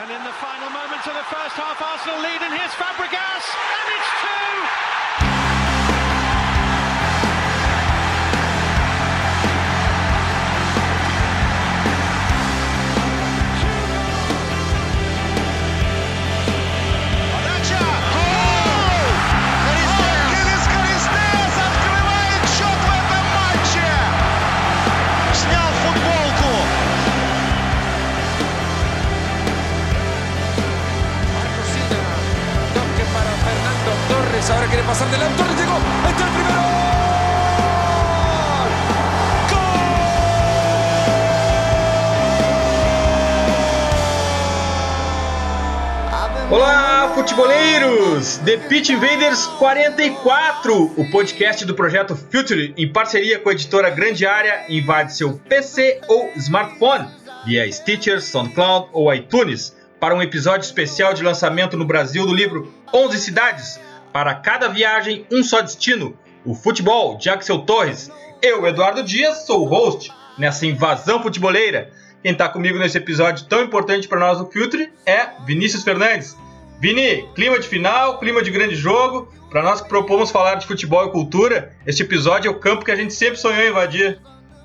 And in the final moments of the first half, Arsenal lead, and here's Fabregas, and it's two! Torres. Ahora quiere pasar delante. Llegó. Está el primero. Olá, futeboleiros! The Pitch Invaders 44, o podcast do projeto Future, em parceria com a editora Grande Área, invade seu PC ou smartphone via Stitcher, SoundCloud ou iTunes para um episódio especial de lançamento no Brasil do livro 11 Cidades, para cada viagem um só destino, o futebol de Axel Torres. Eu, Eduardo Dias, sou o host nessa invasão futeboleira. Quem está comigo nesse episódio tão importante para nós do Future é Vinícius Fernandes. Vini, clima de final, clima de grande jogo. Para nós que propomos falar de futebol e cultura, este episódio é o campo que a gente sempre sonhou invadir.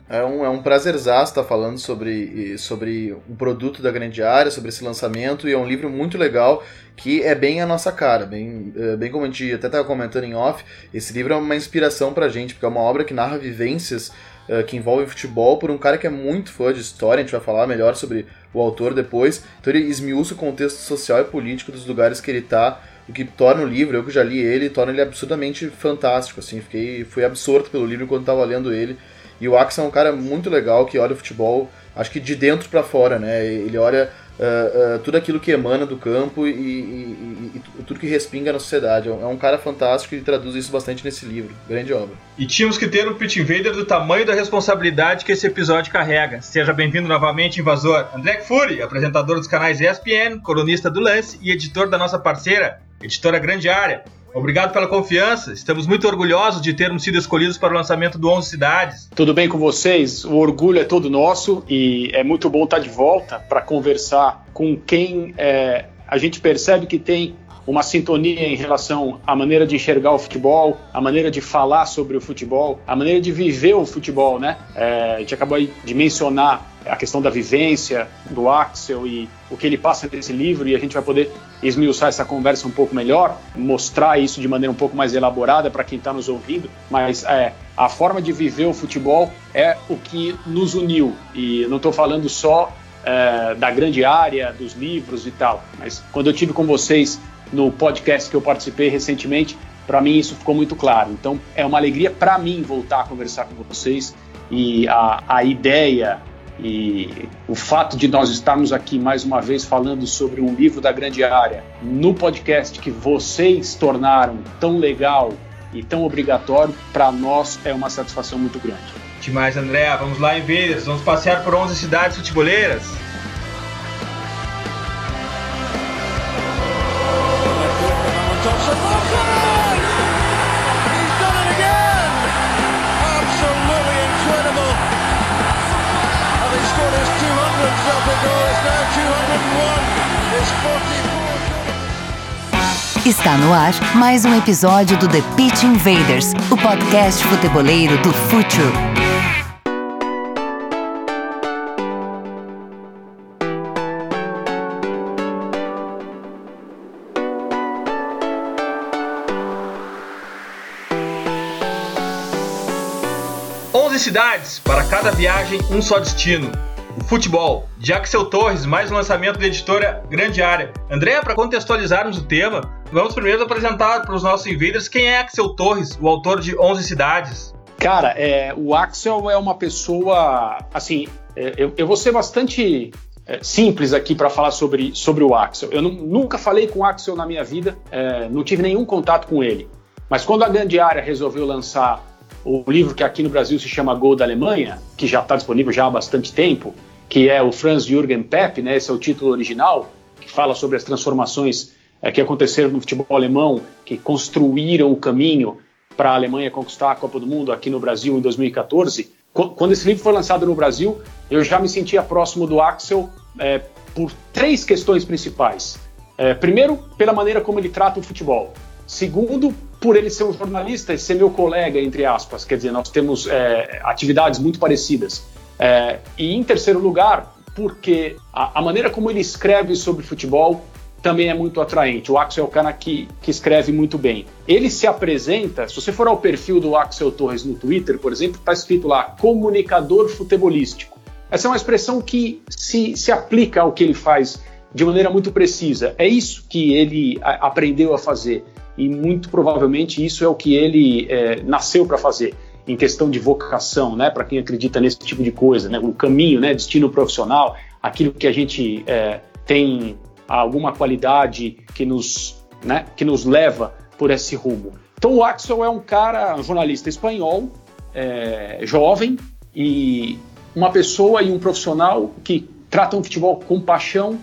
É um, é um prazerzaço estar falando sobre, sobre um produto da grande área, sobre esse lançamento, e é um livro muito legal que é bem a nossa cara, bem, é, bem como a gente até estava comentando em off, esse livro é uma inspiração pra gente, porque é uma obra que narra vivências uh, que envolvem futebol por um cara que é muito fã de história, a gente vai falar melhor sobre o autor depois, então ele esmiuça o contexto social e político dos lugares que ele está, o que torna o livro, eu que já li ele, torna ele absurdamente fantástico, assim, fiquei, fui absorto pelo livro enquanto estava lendo ele, e o Axel é um cara muito legal que olha o futebol, acho que de dentro para fora, né? Ele olha uh, uh, tudo aquilo que emana do campo e, e, e, e, tudo que respinga na sociedade. É um cara fantástico e traduz isso bastante nesse livro. Grande obra. E tínhamos que ter um Pitch Invader do tamanho da responsabilidade que esse episódio carrega. Seja bem-vindo novamente, invasor. André Fury, apresentador dos canais ESPN, colunista do Lance e editor da nossa parceira, editora Grande Área. Obrigado pela confiança. Estamos muito orgulhosos de termos sido escolhidos para o lançamento do 11 Cidades. Tudo bem com vocês? O orgulho é todo nosso e é muito bom estar de volta para conversar com quem é, a gente percebe que tem uma sintonia em relação à maneira de enxergar o futebol, a maneira de falar sobre o futebol, a maneira de viver o futebol, né? É, a gente acabou de mencionar a questão da vivência do Axel e o que ele passa nesse livro e a gente vai poder esmiuçar essa conversa um pouco melhor, mostrar isso de maneira um pouco mais elaborada para quem está nos ouvindo, mas é, a forma de viver o futebol é o que nos uniu e não estou falando só é, da grande área, dos livros e tal, mas quando eu tive com vocês no podcast que eu participei recentemente, para mim isso ficou muito claro. Então é uma alegria para mim voltar a conversar com vocês e a, a ideia e o fato de nós estarmos aqui mais uma vez falando sobre um livro da grande área no podcast que vocês tornaram tão legal e tão obrigatório, para nós é uma satisfação muito grande. Demais, André. Vamos lá, Invaders. Vamos passear por 11 cidades futeboleiras. Está no ar mais um episódio do The Pitch Invaders, o podcast futeboleiro do Futuro. Onze cidades, para cada viagem um só destino. Futebol, Axel Torres, mais um lançamento da editora Grande Área. André, para contextualizarmos o tema, vamos primeiro apresentar para os nossos invaders quem é Axel Torres, o autor de 11 cidades. Cara, é, o Axel é uma pessoa, assim, é, eu, eu vou ser bastante é, simples aqui para falar sobre, sobre o Axel. Eu nunca falei com o Axel na minha vida, é, não tive nenhum contato com ele. Mas quando a Grande Área resolveu lançar o livro que aqui no Brasil se chama Gol da Alemanha, que já está disponível já há bastante tempo, que é o Franz Jürgen Pepp, né, esse é o título original, que fala sobre as transformações é, que aconteceram no futebol alemão, que construíram o caminho para a Alemanha conquistar a Copa do Mundo aqui no Brasil em 2014. Quando esse livro foi lançado no Brasil, eu já me sentia próximo do Axel é, por três questões principais. É, primeiro, pela maneira como ele trata o futebol. Segundo, por ele ser um jornalista e ser meu colega, entre aspas. Quer dizer, nós temos é, atividades muito parecidas. É, e em terceiro lugar, porque a, a, maneira como ele escreve sobre futebol também é muito atraente. O Axel é cara que, que escreve muito bem. Ele se apresenta, se você for ao perfil do Axel Torres no Twitter, por exemplo, está escrito lá comunicador futebolístico. Essa é uma expressão que se, se aplica ao que ele faz de maneira muito precisa. É isso que ele a, aprendeu a fazer e muito provavelmente isso é o que ele é, nasceu para fazer em questão de vocação, né? Para quem acredita nesse tipo de coisa, né? O caminho, né? Destino profissional, aquilo que a gente é, tem alguma qualidade que nos, né? Que nos leva por esse rumo. Então o Axel é um cara, um jornalista espanhol, é, jovem e uma pessoa e um profissional que tratam o futebol com paixão.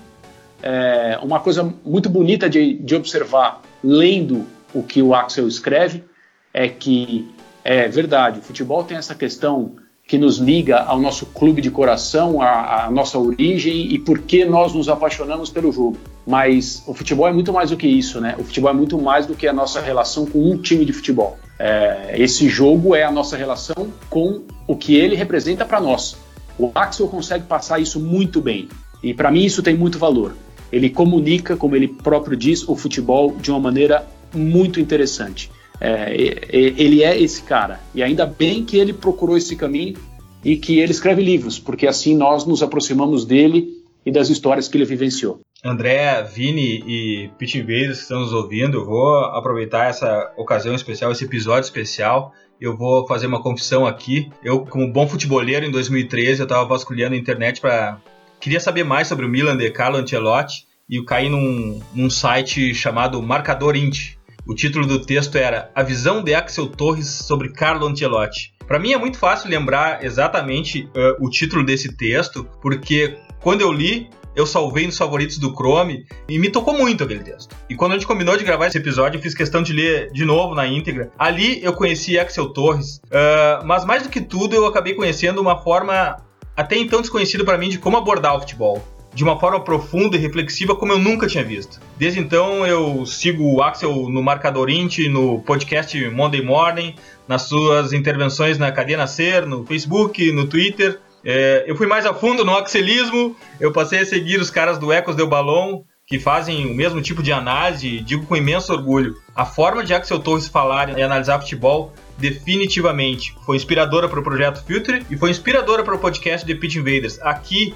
É uma coisa muito bonita de, de observar lendo o que o Axel escreve é que é verdade, o futebol tem essa questão que nos liga ao nosso clube de coração, à, nossa origem e por que nós nos apaixonamos pelo jogo. Mas o futebol é muito mais do que isso, né? O futebol é muito mais do que a nossa relação com um time de futebol. É, esse jogo é a nossa relação com o que ele representa para nós. O Axel consegue passar isso muito bem. E para mim isso tem muito valor. Ele comunica, como ele próprio diz, o futebol de uma maneira muito interessante. É, ele é esse cara. E ainda bem que ele procurou esse caminho e que ele escreve livros, porque assim nós nos aproximamos dele e das histórias que ele vivenciou. André, Vini e Pit Invaders que estão nos ouvindo, eu vou aproveitar essa ocasião especial, esse episódio especial. Eu vou fazer uma confissão aqui. Eu, como bom futeboleiro, em 2013, eu estava vasculhando a internet para queria saber mais sobre o Milan de Carlo Ancelotti e eu caí num, num site chamado Marcador Int. O título do texto era A visão de Axel Torres sobre Carlo Ancelotti. Para mim é muito fácil lembrar exatamente uh, o título desse texto, porque quando eu li, eu salvei nos favoritos do Chrome e me tocou muito aquele texto. E quando a gente combinou de gravar esse episódio, eu fiz questão de ler de novo na íntegra. Ali eu conheci Axel Torres, uh, mas mais do que tudo eu acabei conhecendo uma forma até então desconhecida para mim de como abordar o futebol de uma forma profunda e reflexiva como eu nunca tinha visto. Desde então eu sigo o Axel no Marcador Int, no podcast Monday Morning, nas suas intervenções na Cadeia Nascer, no Facebook, no Twitter. É, eu fui mais a fundo no axelismo, eu passei a seguir os caras do Ecos del Balão, que fazem o mesmo tipo de análise, digo com imenso orgulho. A forma de Axel Torres falar e analisar futebol definitivamente foi inspiradora para o projeto Future e foi inspiradora para o podcast The Pitch Invaders. Aqui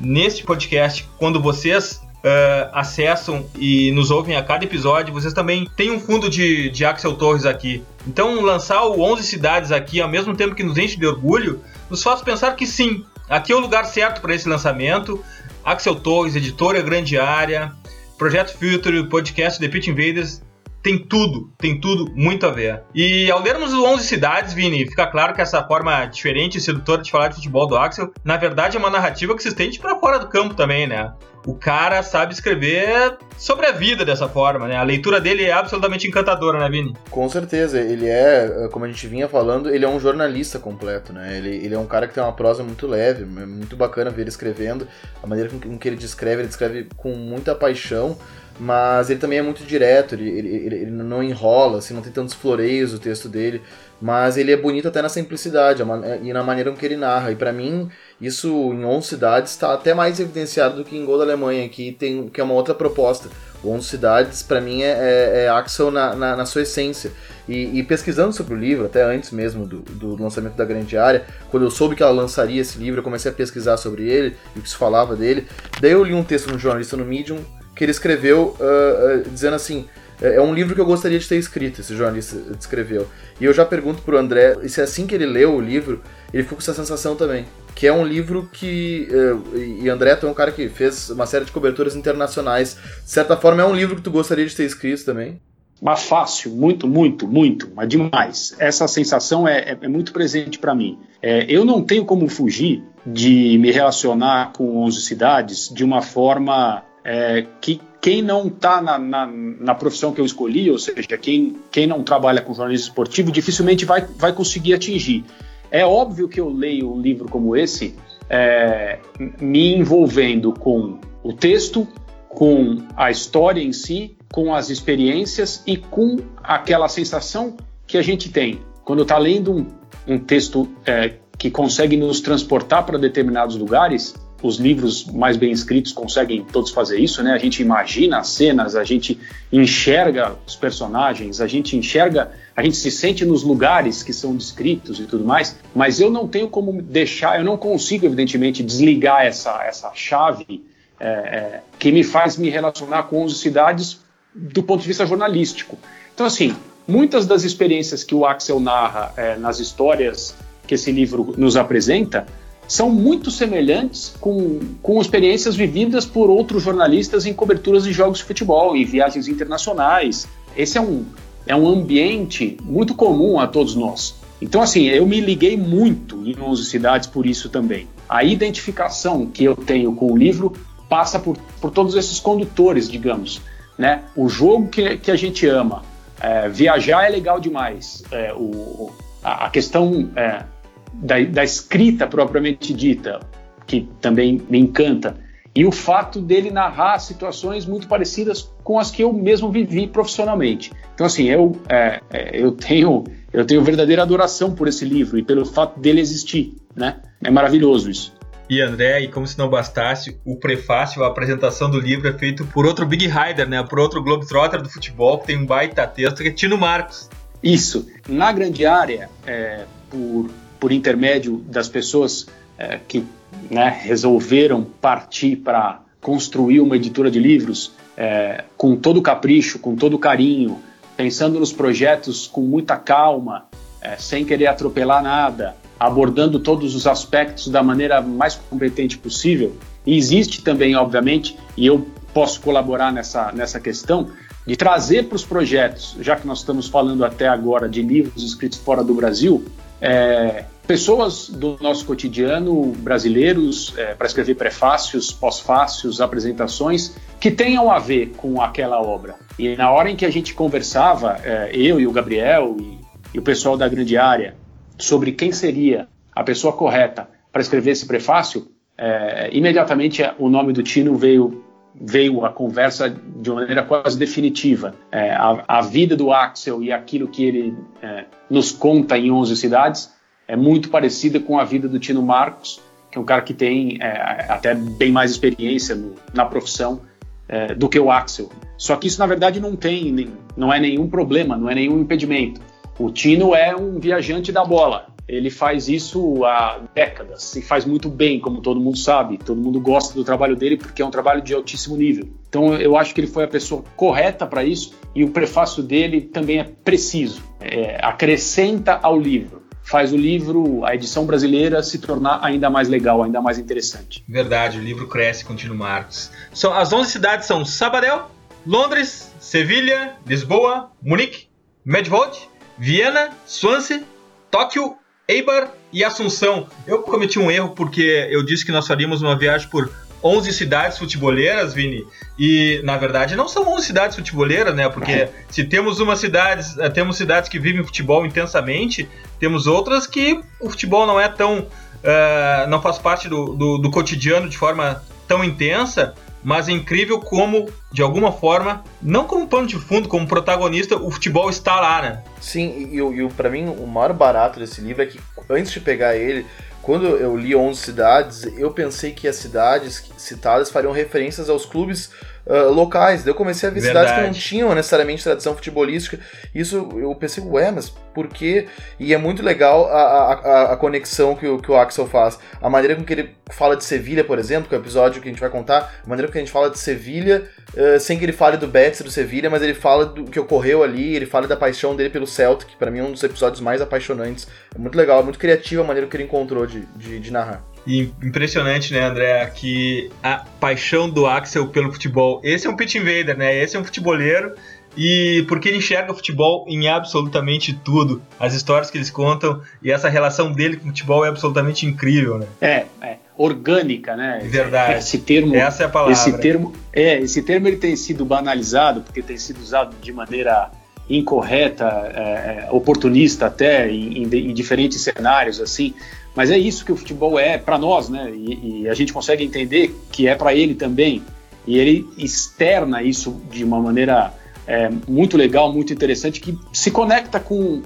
neste podcast, quando vocês Uh, acessam e nos ouvem a cada episódio, vocês também têm um fundo de, de Axel Torres aqui. Então, lançar o 11 Cidades aqui, ao mesmo tempo que nos enche de orgulho, nos faz pensar que sim, aqui é o lugar certo para esse lançamento. Axel Torres, editora Grande Área, Projeto Future, podcast The Pitch Invaders, tem tudo, tem tudo muito a ver. E ao lermos os 11 cidades, Vini, fica claro que essa forma diferente e sedutora de falar de futebol do Axel, na verdade é uma narrativa que se estende para fora do campo também, né? O cara sabe escrever sobre a vida dessa forma, né? A leitura dele é absolutamente encantadora, né, Vini? Com certeza, ele é, como a gente vinha falando, ele é um jornalista completo, né? Ele, ele é um cara que tem uma prosa muito leve, é muito bacana ver ele escrevendo, a maneira com que ele descreve, ele descreve com muita paixão mas ele também é muito direto, ele, ele, ele, não enrola, assim, não tem tantos floreios o texto dele, mas ele é bonito até na simplicidade e na maneira com que ele narra. E para mim, isso em 11 cidades está até mais evidenciado do que em Gol da Alemanha, que, tem, que é uma outra proposta. O 11 cidades, para mim, é, é, é Axel na, na, na, sua essência. E, e, pesquisando sobre o livro, até antes mesmo do, do lançamento da Grande Área, quando eu soube que ela lançaria esse livro, eu comecei a pesquisar sobre ele e o que se falava dele. Daí eu li um texto no jornalista no Medium que ele escreveu uh, uh, dizendo assim: é, é um livro que eu gostaria de ter escrito, esse jornalista escreveu. E eu já pergunto pro André, e se é assim que ele leu o livro, ele ficou com essa sensação também. Que é um livro que. Uh, e André, tu é um cara que fez uma série de coberturas internacionais. De certa forma, é um livro que tu gostaria de ter escrito também? Mas fácil, muito, muito, muito, mas demais. Essa sensação é, é, é muito presente para mim. É, eu não tenho como fugir de me relacionar com 11 cidades de uma forma é, que quem não está na, na, na, profissão que eu escolhi, ou seja, quem, quem não trabalha com jornalismo esportivo, dificilmente vai, vai conseguir atingir. É óbvio que eu leio um livro como esse é, me envolvendo com o texto, com a história em si, com as experiências e com aquela sensação que a gente tem quando está lendo um, um texto é, que consegue nos transportar para determinados lugares. Os livros mais bem escritos conseguem todos fazer isso, né? A gente imagina as cenas, a gente enxerga os personagens, a gente enxerga, a gente se sente nos lugares que são descritos e tudo mais. Mas eu não tenho como deixar, eu não consigo, evidentemente, desligar essa, essa chave é, é, que me faz me relacionar com 11 cidades do ponto de vista jornalístico. Então, assim, muitas das experiências que o Axel narra é, nas histórias que esse livro nos apresenta são muito semelhantes com, com experiências vividas por outros jornalistas em coberturas de jogos de futebol, em viagens internacionais. Esse é um, é um ambiente muito comum a todos nós. Então, assim, eu me liguei muito em 11 cidades por isso também. A identificação que eu tenho com o livro passa por, por todos esses condutores, digamos. Né? O jogo que, que a gente ama, é, viajar é legal demais. É, o, a, a questão é, da, da, escrita propriamente dita, que também me encanta, e o fato dele narrar situações muito parecidas com as que eu mesmo vivi profissionalmente. Então, assim, eu, é, é, eu tenho eu tenho verdadeira adoração por esse livro e pelo fato dele existir, né? É maravilhoso isso. E André, e como se não bastasse, o prefácio, a apresentação do livro é feito por outro Big Rider, né? Por outro Globetrotter do futebol, que tem um baita texto, que é Tino Marcos. Isso. Na grande área, é, por, por intermédio das pessoas é, que né, resolveram partir para construir uma editora de livros é, com todo capricho, com todo carinho, pensando nos projetos com muita calma, é, sem querer atropelar nada, abordando todos os aspectos da maneira mais competente possível. E existe também, obviamente, e eu posso colaborar nessa, nessa questão, de trazer para os projetos, já que nós estamos falando até agora de livros escritos fora do Brasil, é, pessoas do nosso cotidiano, brasileiros, é, para escrever prefácios, pós-fácios, apresentações, que tenham a ver com aquela obra. E na hora em que a gente conversava, é, eu e o Gabriel e, e o pessoal da grande área, sobre quem seria a pessoa correta para escrever esse prefácio, é, imediatamente o nome do Tino veio veio a conversa de uma maneira quase definitiva. É, a, a, vida do Axel e aquilo que ele é, nos conta em 11 cidades é muito parecida com a vida do Tino Marcos, que é um cara que tem é, até bem mais experiência no, na profissão é, do que o Axel. Só que isso, na verdade, não tem, não é nenhum problema, não é nenhum impedimento. O Tino é um viajante da bola. Ele faz isso há décadas e faz muito bem, como todo mundo sabe. Todo mundo gosta do trabalho dele porque é um trabalho de altíssimo nível. Então eu acho que ele foi a pessoa correta para isso e o prefácio dele também é preciso. É, acrescenta ao livro faz o livro, a edição brasileira, se tornar ainda mais legal, ainda mais interessante. Verdade, o livro cresce com Tino Marcos. As 11 cidades são Sabadell, Londres, Sevilha, Lisboa, Munique, Medvod, Viena, Swansea, Tóquio, Eibar e Assunção. Eu cometi um erro porque eu disse que nós faríamos uma viagem por 11 cidades futeboleiras, Vini, e na verdade não são 11 cidades futeboleiras, né? Porque se temos uma cidade, eh, temos cidades que vivem futebol intensamente, temos outras que o futebol não é tão, uh, não faz parte do, do, do cotidiano de forma tão intensa, mas é incrível como, de alguma forma, não como pano de fundo, como protagonista, o futebol está lá, né? Sim, e, e, e para mim o maior barato desse livro é que antes de pegar ele, quando eu li 11 cidades, eu pensei que as cidades citadas fariam referências aos clubes uh, locais. Daí eu comecei a ver Verdade. cidades que não tinham necessariamente tradição futebolística. Isso eu pensei, ué, mas por quê? E é muito legal a, a, a conexão que o, que o Axel faz. A maneira com que ele fala de Sevilha, por exemplo, que é o episódio que a gente vai contar, a maneira com que a gente fala de Sevilha, uh, sem que ele fale do Betis do Sevilha, mas ele fala do que ocorreu ali, ele fala da paixão dele pelo Celtic, que para mim é um dos episódios mais apaixonantes. É muito legal, é muito criativa a maneira que ele encontrou de, de, de narrar. E impressionante, né, André, que a paixão do Axel pelo futebol. Esse é um pitch invader, né? Esse é um futeboleiro. E porque ele enxerga o futebol em absolutamente tudo. As histórias que eles contam e essa relação dele com o futebol é absolutamente incrível, né? É, é orgânica, né? Verdade. Esse termo, essa é a palavra. Esse termo, é, esse termo ele tem sido banalizado porque tem sido usado de maneira incorreta, é, é, oportunista até em, em, em, diferentes cenários assim, Mas é isso que o futebol é para nós, né? E, e, a gente consegue entender que é para ele também. E ele externa isso de uma maneira é, muito legal, muito interessante, que se conecta com,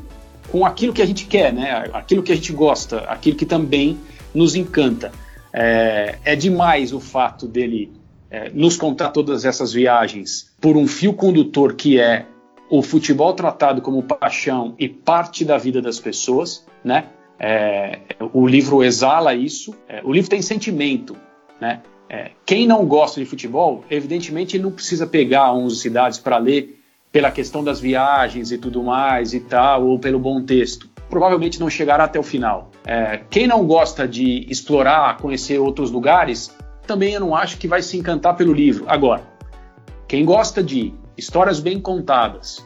com aquilo que a gente quer, né? Aquilo que a gente gosta, aquilo que também nos encanta. É, é demais o fato dele é, nos contar todas essas viagens por um fio condutor que é o futebol tratado como paixão e parte da vida das pessoas, né? É, o livro exala isso. É, o livro tem sentimento, né? É, quem não gosta de futebol, evidentemente, ele não precisa pegar 11 cidades para ler pela questão das viagens e tudo mais e tal, ou pelo bom texto. Provavelmente não chegará até o final. É, quem não gosta de explorar, conhecer outros lugares, também eu não acho que vai se encantar pelo livro. Agora, quem gosta de histórias bem contadas,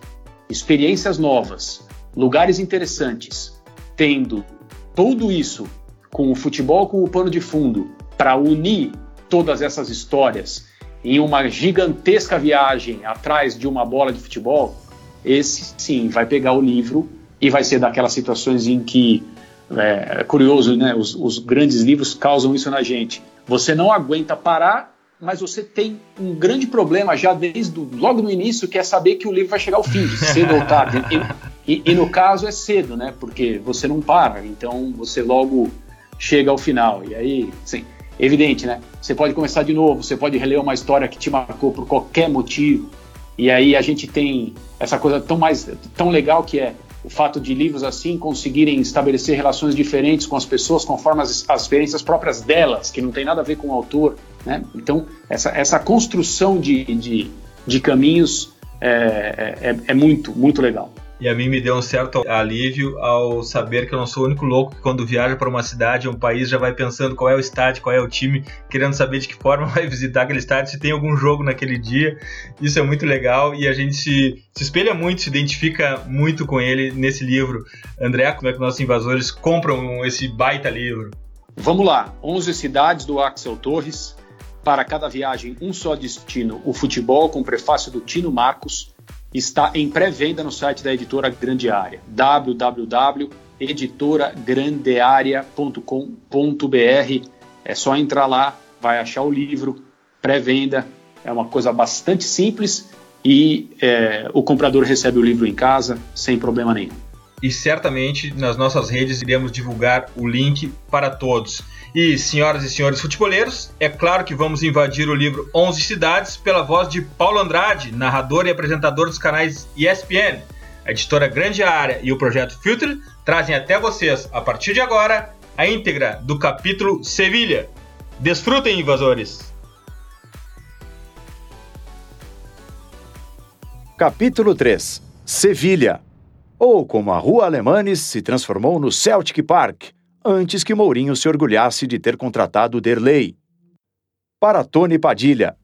experiências novas, lugares interessantes, tendo tudo isso com o futebol como pano de fundo para unir todas essas histórias em uma gigantesca viagem atrás de uma bola de futebol, esse sim vai pegar o livro e vai ser daquelas situações em que é, é curioso, né? Os, os grandes livros causam isso na gente. Você não aguenta parar mas você tem um grande problema já desde logo no início, que é saber que o livro vai chegar ao fim, cedo ou tarde. E, e, no caso é cedo, né? Porque você não para, então você logo chega ao final. E aí, sim, evidente, né? Você pode começar de novo, você pode reler uma história que te marcou por qualquer motivo. E aí a gente tem essa coisa tão mais tão legal que é o fato de livros assim conseguirem estabelecer relações diferentes com as pessoas conforme as, as experiências próprias delas, que não tem nada a ver com o autor. Né? Então, essa, essa construção de, de, de caminhos é, é, é, muito, muito legal. E a mim me deu um certo alívio ao saber que eu não sou o único louco que quando viaja para uma cidade, um país, já vai pensando qual é o estádio, qual é o time, querendo saber de que forma vai visitar aquele estádio, se tem algum jogo naquele dia. Isso é muito legal e a gente se, se espelha muito, se identifica muito com ele nesse livro. André, como é que nossos invasores compram esse baita livro? Vamos lá, 11 cidades do Axel Torres, para cada viagem um só destino, o futebol, com prefácio do Tino Marcos, está em pré-venda no site da editora Grande Área, www.editoragrandearea.com.br. É só entrar lá, vai achar o livro, pré-venda, é uma coisa bastante simples e é, o comprador recebe o livro em casa sem problema nenhum. E certamente nas nossas redes iremos divulgar o link para todos. E, senhoras e senhores futeboleiros, é claro que vamos invadir o livro 11 Cidades pela voz de Paulo Andrade, narrador e apresentador dos canais ESPN. A editora Grande Área e o projeto Filter trazem até vocês, a partir de agora, a íntegra do capítulo Sevilha. Desfrutem, invasores! Capítulo 3 Sevilha ou como a Rua Alemanes se transformou no Celtic Park, antes que Mourinho se orgulhasse de ter contratado Derlei. Para Tony Padilha.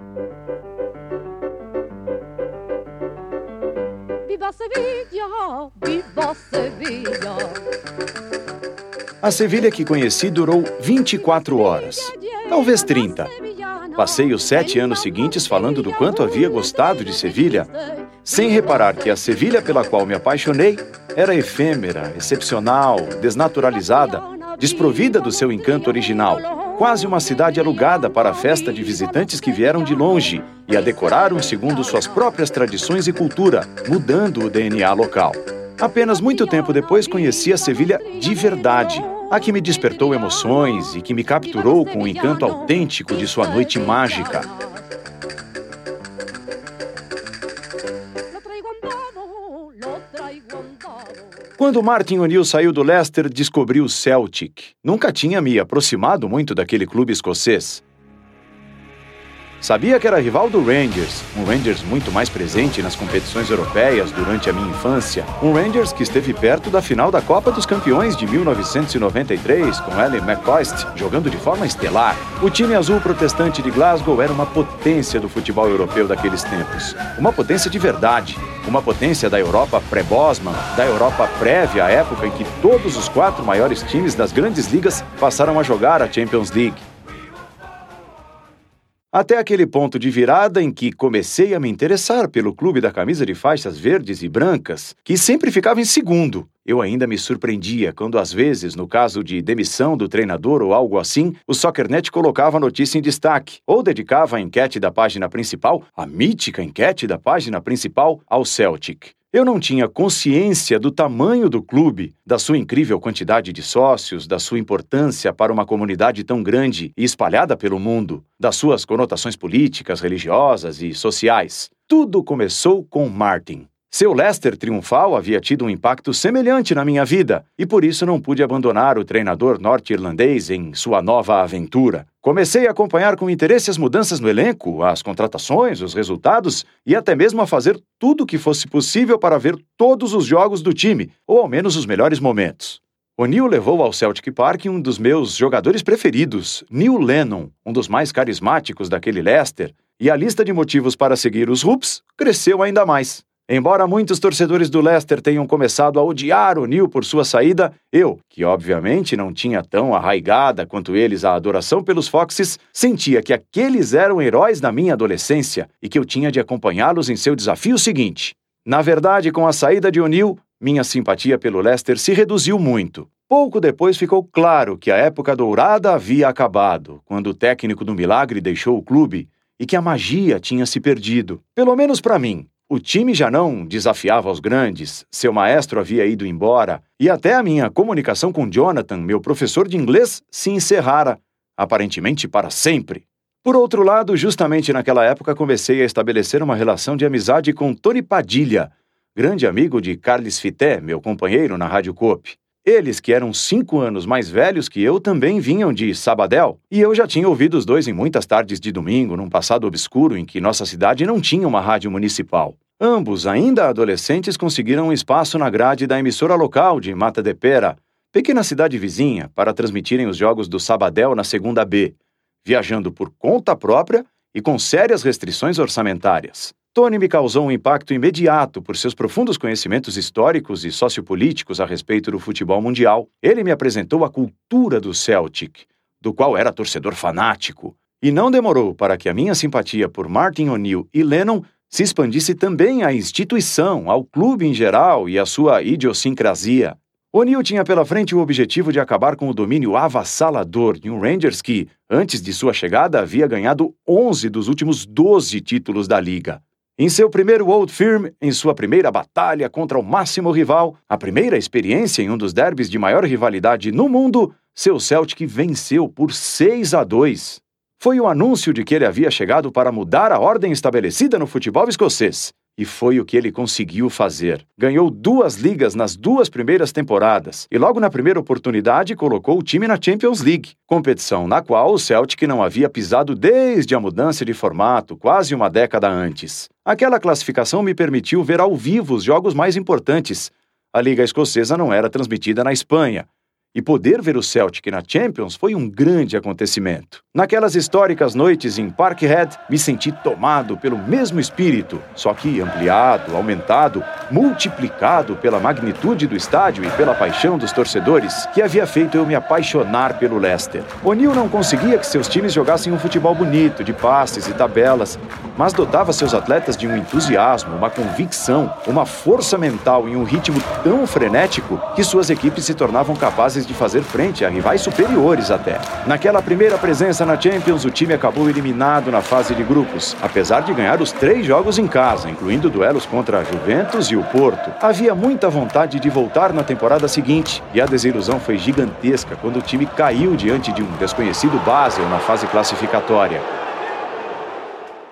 Viva Sevilla, viva Sevilla. A Sevilha que conheci durou 24 horas, talvez 30. Passei os sete anos seguintes falando do quanto havia gostado de Sevilha, sem reparar que a Sevilha pela qual me apaixonei era efêmera, excepcional, desnaturalizada, desprovida do seu encanto original, quase uma cidade alugada para a festa de visitantes que vieram de longe e a decoraram segundo suas próprias tradições e cultura, mudando o DNA local. Apenas muito tempo depois conheci a Sevilha de verdade, a que me despertou emoções e que me capturou com o encanto autêntico de sua noite mágica. Quando Martin O'Neill saiu do Leicester, descobri o Celtic. Nunca tinha me aproximado muito daquele clube escocês. Sabia que era rival do Rangers, um Rangers muito mais presente nas competições europeias durante a minha infância. Um Rangers que esteve perto da final da Copa dos Campeões de 1993, com Ellen McCoist jogando de forma estelar. O time azul protestante de Glasgow era uma potência do futebol europeu daqueles tempos. Uma potência de verdade. Uma potência da Europa pré-Bosman, da Europa prévia à época em que todos os quatro maiores times das grandes ligas passaram a jogar a Champions League. Até aquele ponto de virada em que comecei a me interessar pelo clube da camisa de faixas verdes e brancas, que sempre ficava em segundo. Eu ainda me surpreendia quando, às vezes, no caso de demissão do treinador ou algo assim, o Soccernet colocava a notícia em destaque, ou dedicava a enquete da página principal, a mítica enquete da página principal, ao Celtic. Eu não tinha consciência do tamanho do clube, da sua incrível quantidade de sócios, da sua importância para uma comunidade tão grande e espalhada pelo mundo, das suas conotações políticas, religiosas e sociais. Tudo começou com Martin. Seu Leicester triunfal havia tido um impacto semelhante na minha vida, e por isso não pude abandonar o treinador norte-irlandês em sua nova aventura. Comecei a acompanhar com interesse as mudanças no elenco, as contratações, os resultados e até mesmo a fazer tudo o que fosse possível para ver todos os jogos do time, ou ao menos os melhores momentos. O Neil levou ao Celtic Park um dos meus jogadores preferidos, Neil Lennon, um dos mais carismáticos daquele Leicester, e a lista de motivos para seguir os Hoops cresceu ainda mais. Embora muitos torcedores do Leicester tenham começado a odiar o Neil por sua saída, eu, que obviamente não tinha tão arraigada quanto eles a adoração pelos Foxes, sentia que aqueles eram heróis da minha adolescência e que eu tinha de acompanhá-los em seu desafio seguinte. Na verdade, com a saída de O'Neill, minha simpatia pelo Leicester se reduziu muito. Pouco depois ficou claro que a época dourada havia acabado, quando o técnico do Milagre deixou o clube e que a magia tinha se perdido. Pelo menos para mim. O time já não desafiava os grandes, seu maestro havia ido embora e até a minha comunicação com Jonathan, meu professor de inglês, se encerrara, aparentemente para sempre. Por outro lado, justamente naquela época comecei a estabelecer uma relação de amizade com Tony Padilha, grande amigo de Carles Fité, meu companheiro na Rádio Coop. Eles, que eram cinco anos mais velhos que eu, também vinham de Sabadell, e eu já tinha ouvido os dois em muitas tardes de domingo, num passado obscuro em que nossa cidade não tinha uma rádio municipal. Ambos, ainda adolescentes, conseguiram um espaço na grade da emissora local de Mata de Pera, pequena cidade vizinha, para transmitirem os jogos do Sabadell na segunda B, viajando por conta própria e com sérias restrições orçamentárias. Tony me causou um impacto imediato por seus profundos conhecimentos históricos e sociopolíticos a respeito do futebol mundial. Ele me apresentou a cultura do Celtic, do qual era torcedor fanático, e não demorou para que a minha simpatia por Martin O'Neill e Lennon se expandisse também à instituição, ao clube em geral e à sua idiosincrasia. O'Neill tinha pela frente o objetivo de acabar com o domínio avassalador de um Rangers que, antes de sua chegada, havia ganhado 11 dos últimos 12 títulos da liga. Em seu primeiro Old Firm, em sua primeira batalha contra o máximo rival, a primeira experiência em um dos derbys de maior rivalidade no mundo, seu Celtic venceu por 6 a 2. Foi o anúncio de que ele havia chegado para mudar a ordem estabelecida no futebol escocês. E foi o que ele conseguiu fazer. Ganhou duas ligas nas duas primeiras temporadas e, logo na primeira oportunidade, colocou o time na Champions League, competição na qual o Celtic não havia pisado desde a mudança de formato, quase uma década antes. Aquela classificação me permitiu ver ao vivo os jogos mais importantes. A Liga Escocesa não era transmitida na Espanha, e poder ver o Celtic na Champions foi um grande acontecimento. Naquelas históricas noites em Parkhead, me senti tomado pelo mesmo espírito, só que ampliado, aumentado, multiplicado pela magnitude do estádio e pela paixão dos torcedores, que havia feito eu me apaixonar pelo Leicester. O'Neill não conseguia que seus times jogassem um futebol bonito, de passes e tabelas, mas dotava seus atletas de um entusiasmo, uma convicção, uma força mental e um ritmo tão frenético que suas equipes se tornavam capazes de fazer frente a rivais superiores até. Naquela primeira presença na Champions, o time acabou eliminado na fase de grupos, apesar de ganhar os três jogos em casa, incluindo duelos contra a Juventus e o Porto. Havia muita vontade de voltar na temporada seguinte, e a desilusão foi gigantesca quando o time caiu diante de um desconhecido Basel na fase classificatória.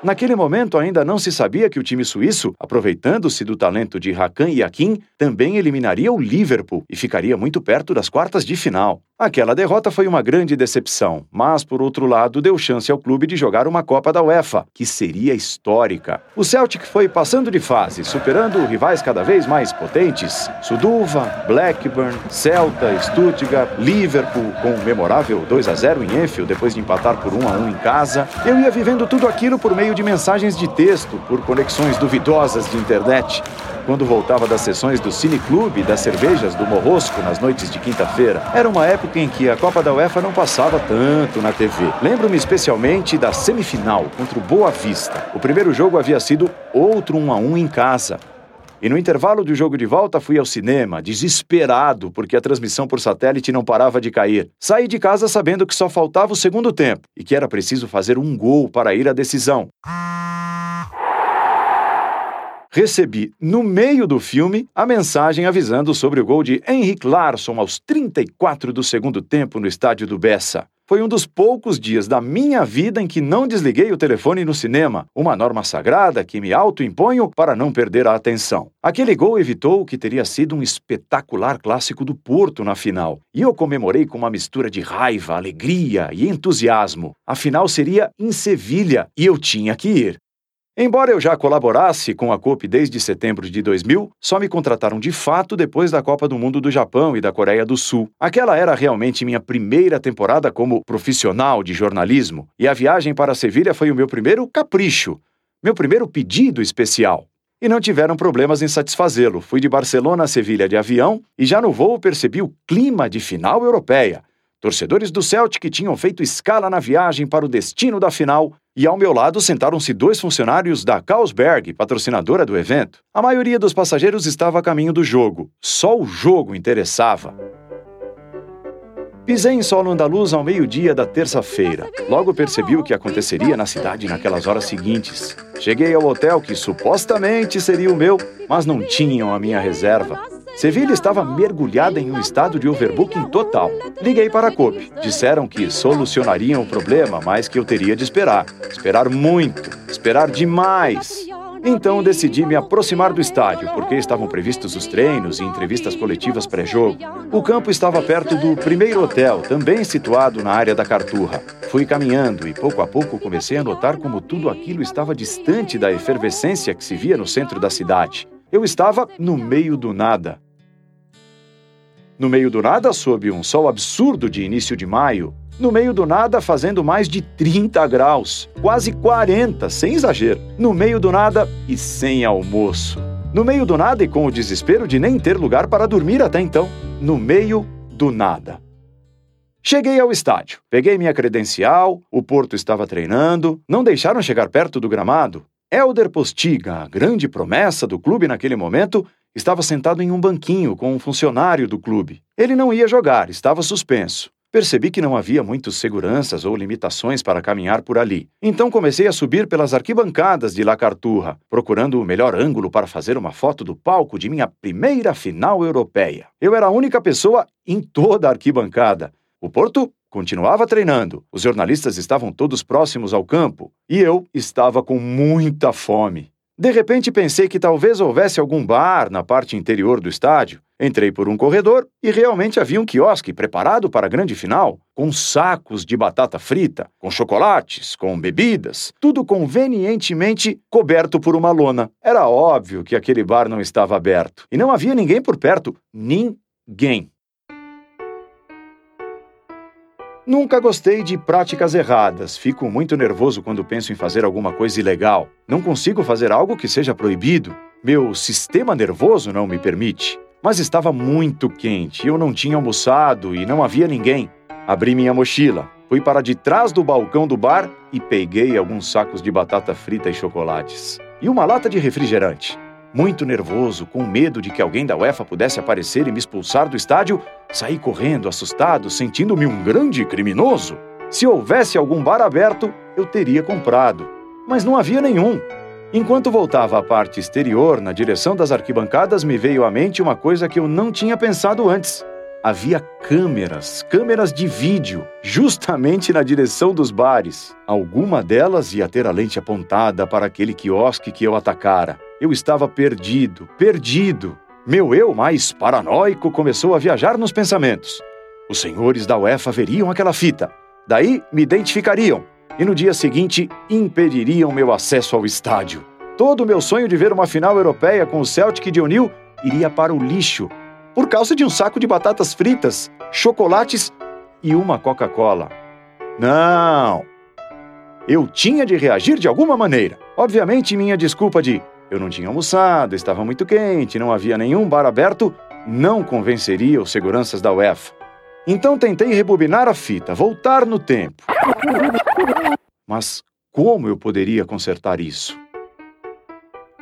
Naquele momento ainda não se sabia que o time suíço, aproveitando-se do talento de Hakan e Akin, também eliminaria o Liverpool e ficaria muito perto das quartas de final. Aquela derrota foi uma grande decepção, mas por outro lado deu chance ao clube de jogar uma Copa da UEFA, que seria histórica. O Celtic foi passando de fase, superando rivais cada vez mais potentes: Suduva, Blackburn, Celta, Stuttgart, Liverpool, com o memorável 2 a 0 em Enfield depois de empatar por 1 a 1 em casa. Eu ia vivendo tudo aquilo por meio meio de mensagens de texto por conexões duvidosas de internet. Quando voltava das sessões do Cine Clube e das cervejas do Morrosco nas noites de quinta-feira, era uma época em que a Copa da UEFA não passava tanto na TV. Lembro-me especialmente da semifinal contra o Boa Vista. O primeiro jogo havia sido outro 1 a 1 em casa. E no intervalo do jogo de volta fui ao cinema, desesperado, porque a transmissão por satélite não parava de cair. Saí de casa sabendo que só faltava o segundo tempo e que era preciso fazer um gol para ir à decisão. Recebi, no meio do filme, a mensagem avisando sobre o gol de Henrik Larsson aos 34 do segundo tempo no estádio do Bessa. Foi um dos poucos dias da minha vida em que não desliguei o telefone no cinema, uma norma sagrada que me autoimponho para não perder a atenção. Aquele gol evitou o que teria sido um espetacular clássico do Porto na final, e eu comemorei com uma mistura de raiva, alegria e entusiasmo. A final seria em Sevilha e eu tinha que ir. Embora eu já colaborasse com a COP desde setembro de 2000, só me contrataram de fato depois da Copa do Mundo do Japão e da Coreia do Sul. Aquela era realmente minha primeira temporada como profissional de jornalismo, e a viagem para Sevilha foi o meu primeiro capricho, meu primeiro pedido especial. E não tiveram problemas em satisfazê-lo. Fui de Barcelona a Sevilha de avião e já no voo percebi o clima de final europeia. Torcedores do Celtic tinham feito escala na viagem para o destino da final e ao meu lado sentaram-se dois funcionários da Carlsberg, patrocinadora do evento. A maioria dos passageiros estava a caminho do jogo. Só o jogo interessava. Pisei em solo andaluz ao meio-dia da terça-feira. Logo percebi o que aconteceria na cidade naquelas horas seguintes. Cheguei ao hotel que supostamente seria o meu, mas não tinham a minha reserva. Sevilha estava mergulhada em um estado de overbooking total. Liguei para a COP. Disseram que solucionariam o problema, mas que eu teria de esperar. Esperar muito. Esperar demais. Então decidi me aproximar do estádio, porque estavam previstos os treinos e entrevistas coletivas pré-jogo. O campo estava perto do primeiro hotel, também situado na área da Carturra. Fui caminhando e pouco a pouco comecei a notar como tudo aquilo estava distante da efervescência que se via no centro da cidade. Eu estava no meio do nada. No meio do nada, sob um sol absurdo de início de maio, no meio do nada, fazendo mais de 30 graus, quase 40, sem exagero. No meio do nada e sem almoço. No meio do nada e com o desespero de nem ter lugar para dormir até então. No meio do nada. Cheguei ao estádio, peguei minha credencial, o Porto estava treinando, não deixaram chegar perto do gramado, Elder Postiga, a grande promessa do clube naquele momento, estava sentado em um banquinho com um funcionário do clube. Ele não ia jogar, estava suspenso. Percebi que não havia muitas seguranças ou limitações para caminhar por ali. Então comecei a subir pelas arquibancadas de La Carturra, procurando o melhor ângulo para fazer uma foto do palco de minha primeira final europeia. Eu era a única pessoa em toda a arquibancada. O Porto continuava treinando, os jornalistas estavam todos próximos ao campo e eu estava com muita fome. De repente pensei que talvez houvesse algum bar na parte interior do estádio. Entrei por um corredor e realmente havia um quiosque preparado para a grande final, com sacos de batata frita, com chocolates, com bebidas, tudo convenientemente coberto por uma lona. Era óbvio que aquele bar não estava aberto e não havia ninguém por perto. Ninguém. Nunca gostei de práticas erradas. Fico muito nervoso quando penso em fazer alguma coisa ilegal. Não consigo fazer algo que seja proibido. Meu sistema nervoso não me permite. Mas estava muito quente, eu não tinha almoçado e não havia ninguém. Abri minha mochila, fui para de trás do balcão do bar e peguei alguns sacos de batata frita e chocolates. E uma lata de refrigerante. Muito nervoso, com medo de que alguém da UEFA pudesse aparecer e me expulsar do estádio, saí correndo, assustado, sentindo-me um grande criminoso. Se houvesse algum bar aberto, eu teria comprado. Mas não havia nenhum. Enquanto voltava à parte exterior, na direção das arquibancadas, me veio à mente uma coisa que eu não tinha pensado antes. Havia câmeras, câmeras de vídeo, justamente na direção dos bares. Alguma delas ia ter a lente apontada para aquele quiosque que eu atacara. Eu estava perdido, perdido. Meu eu mais paranoico começou a viajar nos pensamentos. Os senhores da UEFA veriam aquela fita. Daí me identificariam e no dia seguinte impediriam meu acesso ao estádio. Todo o meu sonho de ver uma final europeia com o Celtic de O'Neill iria para o lixo por causa de um saco de batatas fritas, chocolates e uma Coca-Cola. Não! Eu tinha de reagir de alguma maneira. Obviamente, minha desculpa de eu não tinha almoçado, estava muito quente, não havia nenhum bar aberto, não convenceria os seguranças da UEFA. Então tentei rebobinar a fita, voltar no tempo. Mas como eu poderia consertar isso?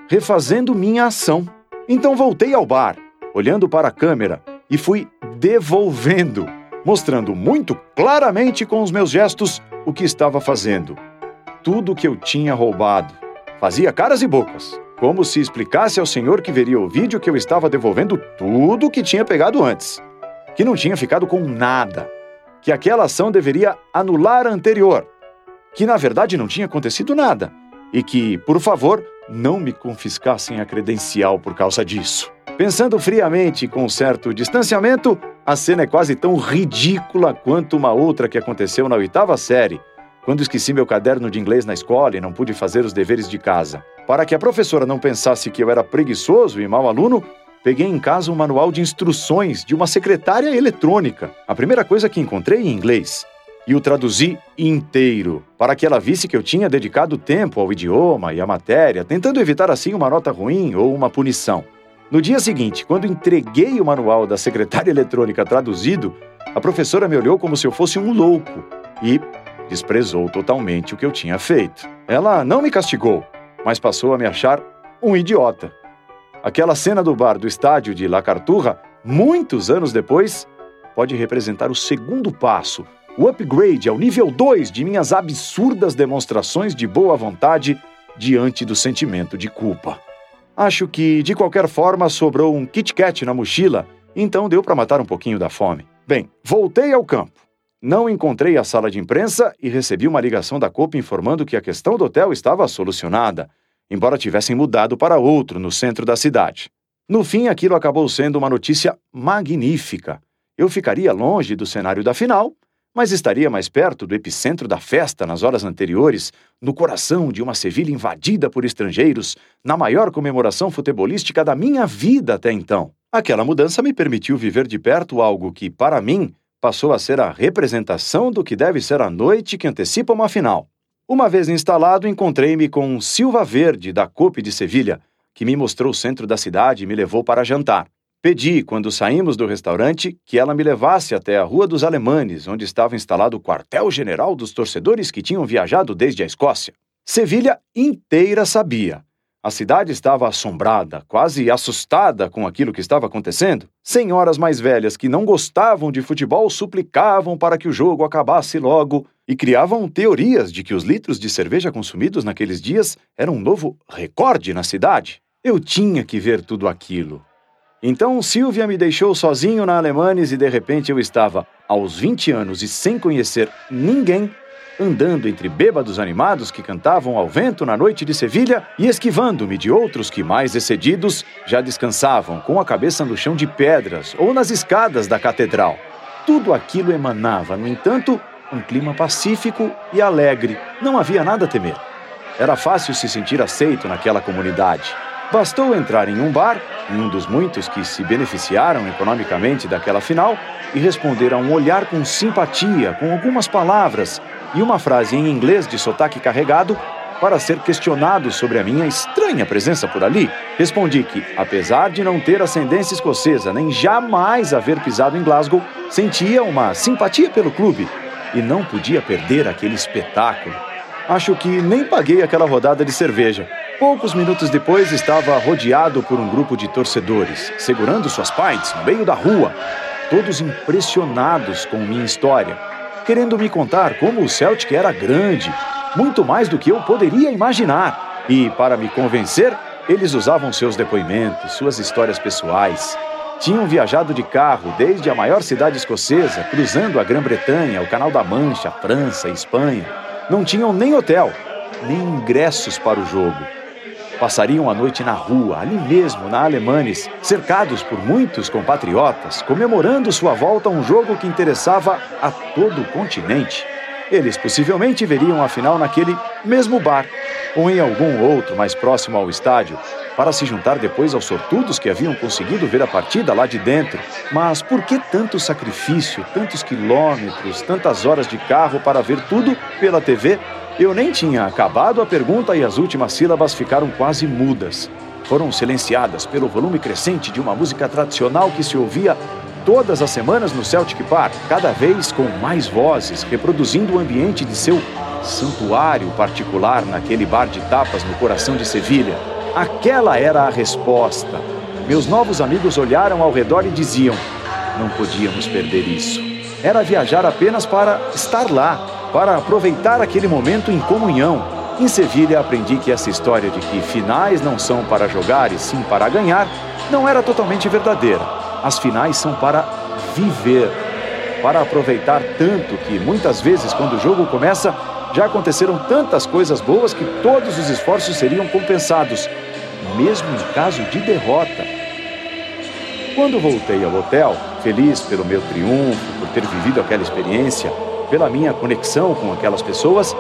Refazendo minha ação. Então voltei ao bar, olhando para a câmera e fui devolvendo, mostrando muito claramente com os meus gestos o que estava fazendo. Tudo que eu tinha roubado. Fazia caras e bocas, como se explicasse ao senhor que veria o vídeo que eu estava devolvendo tudo o que tinha pegado antes que não tinha ficado com nada, que aquela ação deveria anular a anterior, que na verdade não tinha acontecido nada e que, por favor, não me confiscassem a credencial por causa disso. Pensando friamente e com certo distanciamento, a cena é quase tão ridícula quanto uma outra que aconteceu na oitava série, quando esqueci meu caderno de inglês na escola e não pude fazer os deveres de casa. Para que a professora não pensasse que eu era preguiçoso e mau aluno, peguei em casa um manual de instruções de uma secretária eletrônica, a primeira coisa que encontrei em inglês, e o traduzi inteiro, para que ela visse que eu tinha dedicado tempo ao idioma e à matéria, tentando evitar assim uma nota ruim ou uma punição. No dia seguinte, quando entreguei o manual da secretária eletrônica traduzido, a professora me olhou como se eu fosse um louco e desprezou totalmente o que eu tinha feito. Ela não me castigou, mas passou a me achar um idiota. Aquela cena do bar do estádio de La Carturra, muitos anos depois, pode representar o segundo passo, o upgrade ao nível 2 de minhas absurdas demonstrações de boa vontade diante do sentimento de culpa. Acho que, de qualquer forma, sobrou um Kit Kat na mochila, então deu para matar um pouquinho da fome. Bem, voltei ao campo. Não encontrei a sala de imprensa e recebi uma ligação da Copa informando que a questão do hotel estava solucionada embora tivessem mudado para outro no centro da cidade. No fim, aquilo acabou sendo uma notícia magnífica. Eu ficaria longe do cenário da final, mas estaria mais perto do epicentro da festa nas horas anteriores, no coração de uma Sevilha invadida por estrangeiros, na maior comemoração futebolística da minha vida até então. Aquela mudança me permitiu viver de perto algo que, para mim, passou a ser a representação do que deve ser a noite que antecipa uma final. Uma vez instalado, encontrei-me com Silva Verde, da COP de Sevilha, que me mostrou o centro da cidade e me levou para jantar. Pedi, quando saímos do restaurante, que ela me levasse até a Rua dos Alemanes, onde estava instalado o quartel-general dos torcedores que tinham viajado desde a Escócia. Sevilha inteira sabia. A cidade estava assombrada, quase assustada com aquilo que estava acontecendo. Senhoras mais velhas que não gostavam de futebol suplicavam para que o jogo acabasse logo e criavam teorias de que os litros de cerveja consumidos naqueles dias eram um novo recorde na cidade. Eu tinha que ver tudo aquilo. Então Silvia me deixou sozinho na Alemanes e de repente eu estava, aos 20 anos e sem conhecer ninguém, andando entre bêbados animados que cantavam ao vento na noite de Sevilha e esquivando-me de outros que, mais excedidos, já descansavam com a cabeça no chão de pedras ou nas escadas da catedral. Tudo aquilo emanava, no entanto, um clima pacífico e alegre. Não havia nada a temer. Era fácil se sentir aceito naquela comunidade. Bastou entrar em um bar, um dos muitos que se beneficiaram economicamente daquela final, e responder a um olhar com simpatia, com algumas palavras e uma frase em inglês de sotaque carregado para ser questionado sobre a minha estranha presença por ali. Respondi que, apesar de não ter ascendência escocesa nem jamais haver pisado em Glasgow, sentia uma simpatia pelo clube e não podia perder aquele espetáculo. Acho que nem paguei aquela rodada de cerveja. Poucos minutos depois estava rodeado por um grupo de torcedores, segurando suas pints no meio da rua, todos impressionados com minha história, querendo me contar como o Celtic era grande, muito mais do que eu poderia imaginar. E, para me convencer, eles usavam seus depoimentos, suas histórias pessoais. Tinham viajado de carro desde a maior cidade escocesa, cruzando a Grã-Bretanha, o Canal da Mancha, a França, a Espanha. Não tinham nem hotel, nem ingressos para o jogo Passariam a noite na rua, ali mesmo, na Alemanes, cercados por muitos compatriotas, comemorando sua volta a um jogo que interessava a todo o continente. Eles possivelmente veriam a final naquele mesmo bar, ou em algum outro mais próximo ao estádio, para se juntar depois aos sortudos que haviam conseguido ver a partida lá de dentro. Mas por que tanto sacrifício, tantos quilômetros, tantas horas de carro para ver tudo pela TV Eu nem tinha acabado a pergunta e as últimas sílabas ficaram quase mudas. Foram silenciadas pelo volume crescente de uma música tradicional que se ouvia todas as semanas no Celtic Park, cada vez com mais vozes, reproduzindo o ambiente de seu santuário particular naquele bar de tapas no coração de Sevilha. Aquela era a resposta. Meus novos amigos olharam ao redor e diziam: não podíamos perder isso. Era viajar apenas para estar lá, para aproveitar aquele momento em comunhão. Em Sevilha aprendi que essa história de que finais não são para jogar e sim para ganhar não era totalmente verdadeira. As finais são para viver, para aproveitar tanto que muitas vezes quando o jogo começa já aconteceram tantas coisas boas que todos os esforços seriam compensados, mesmo em caso de derrota. Quando voltei ao hotel, feliz pelo meu triunfo, por ter vivido aquela experiência, pela minha conexão com aquelas pessoas,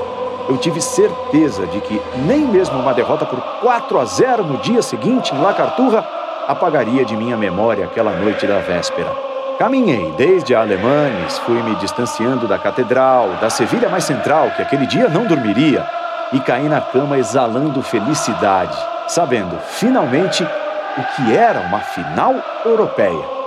eu tive certeza de que nem mesmo uma derrota por 4 a 0 no dia seguinte em La Carturra apagaria de minha memória aquela noite da véspera. Caminhei desde a Alemanes, fui me distanciando da catedral, da Sevilha mais central, que aquele dia não dormiria, e caí na cama exalando felicidade, sabendo finalmente o que era uma final europeia.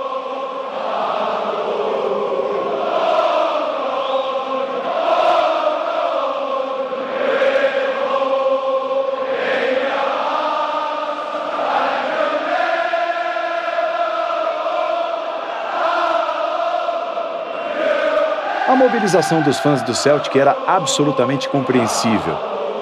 Mobilização dos fãs do Celtic era absolutamente compreensível.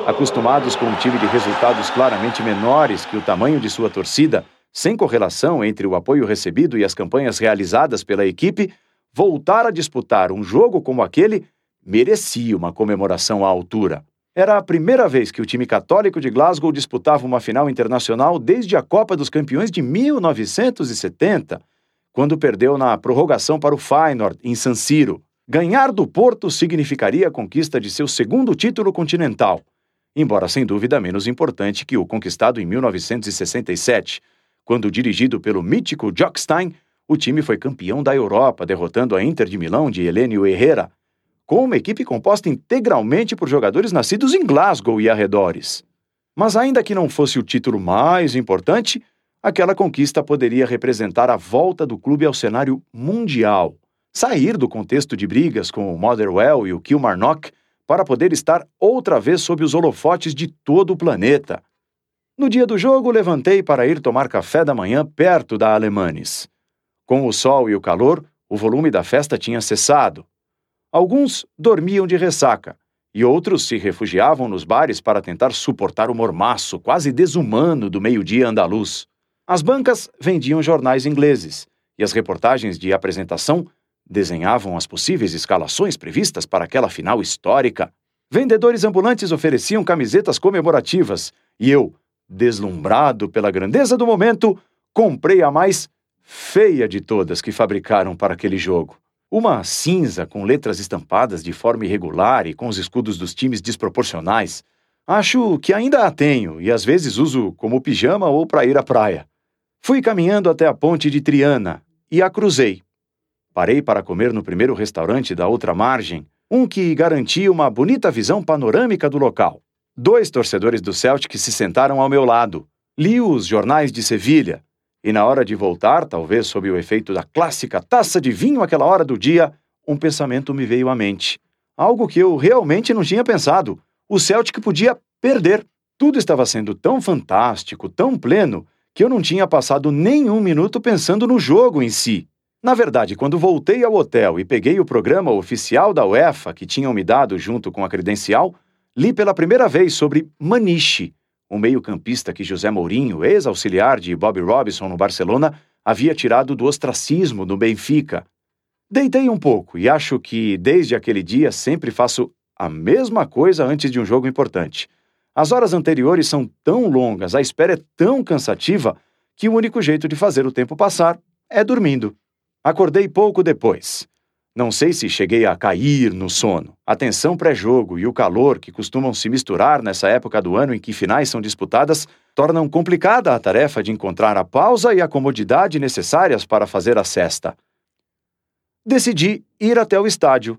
Acostumados com um time de resultados claramente menores que o tamanho de sua torcida, sem correlação entre o apoio recebido e as campanhas realizadas pela equipe, voltar a disputar um jogo como aquele merecia uma comemoração à altura. Era a primeira vez que o time católico de Glasgow disputava uma final internacional desde a Copa dos Campeões de 1970, quando perdeu na prorrogação para o Feyenoord em San Siro. Ganhar do Porto significaria a conquista de seu segundo título continental, embora sem dúvida menos importante que o conquistado em 1967, quando dirigido pelo mítico Jock Stein, o time foi campeão da Europa, derrotando a Inter de Milão de Helênio Herrera, com uma equipe composta integralmente por jogadores nascidos em Glasgow e arredores. Mas ainda que não fosse o título mais importante, aquela conquista poderia representar a volta do clube ao cenário mundial sair do contexto de brigas com o Motherwell e o Kilmarnock para poder estar outra vez sob os holofotes de todo o planeta. No dia do jogo, levantei para ir tomar café da manhã perto da Alemanes. Com o sol e o calor, o volume da festa tinha cessado. Alguns dormiam de ressaca e outros se refugiavam nos bares para tentar suportar o mormaço quase desumano do meio-dia andaluz. As bancas vendiam jornais ingleses e as reportagens de apresentação desenhavam as possíveis escalações previstas para aquela final histórica. Vendedores ambulantes ofereciam camisetas comemorativas e eu, deslumbrado pela grandeza do momento, comprei a mais feia de todas que fabricaram para aquele jogo. Uma cinza com letras estampadas de forma irregular e com os escudos dos times desproporcionais. Acho que ainda a tenho e às vezes uso como pijama ou para ir à praia. Fui caminhando até a ponte de Triana e a cruzei. Parei para comer no primeiro restaurante da outra margem, um que garantia uma bonita visão panorâmica do local. Dois torcedores do Celtic se sentaram ao meu lado. Li os jornais de Sevilha, e na hora de voltar, talvez sob o efeito da clássica taça de vinho àquela hora do dia, um pensamento me veio à mente. Algo que eu realmente não tinha pensado. O Celtic podia perder. Tudo estava sendo tão fantástico, tão pleno, que eu não tinha passado nenhum minuto pensando no jogo em si. Na verdade, quando voltei ao hotel e peguei o programa oficial da UEFA que tinham me dado junto com a credencial, li pela primeira vez sobre Maniche, um meio-campista que José Mourinho, ex-auxiliar de Bob Robson no Barcelona, havia tirado do ostracismo do Benfica. Deitei um pouco e acho que, desde aquele dia, sempre faço a mesma coisa antes de um jogo importante. As horas anteriores são tão longas, a espera é tão cansativa, que o único jeito de fazer o tempo passar é dormindo. Acordei pouco depois. Não sei se cheguei a cair no sono. A tensão pré-jogo e o calor que costumam se misturar nessa época do ano em que finais são disputadas tornam complicada a tarefa de encontrar a pausa e a comodidade necessárias para fazer a cesta. Decidi ir até o estádio.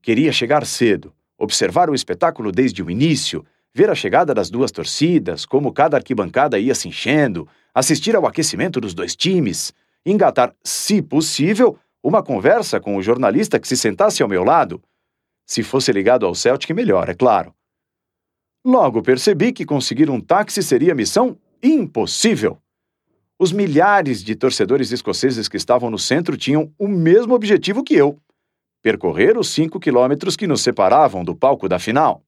Queria chegar cedo, observar o espetáculo desde o início, ver a chegada das duas torcidas, como cada arquibancada ia se enchendo, assistir ao aquecimento dos dois times, engatar, se possível, uma conversa com o jornalista que se sentasse ao meu lado. Se fosse ligado ao Celtic, melhor, é claro. Logo percebi que conseguir um táxi seria missão impossível. Os milhares de torcedores escoceses que estavam no centro tinham o mesmo objetivo que eu: percorrer os cinco quilômetros que nos separavam do palco da final.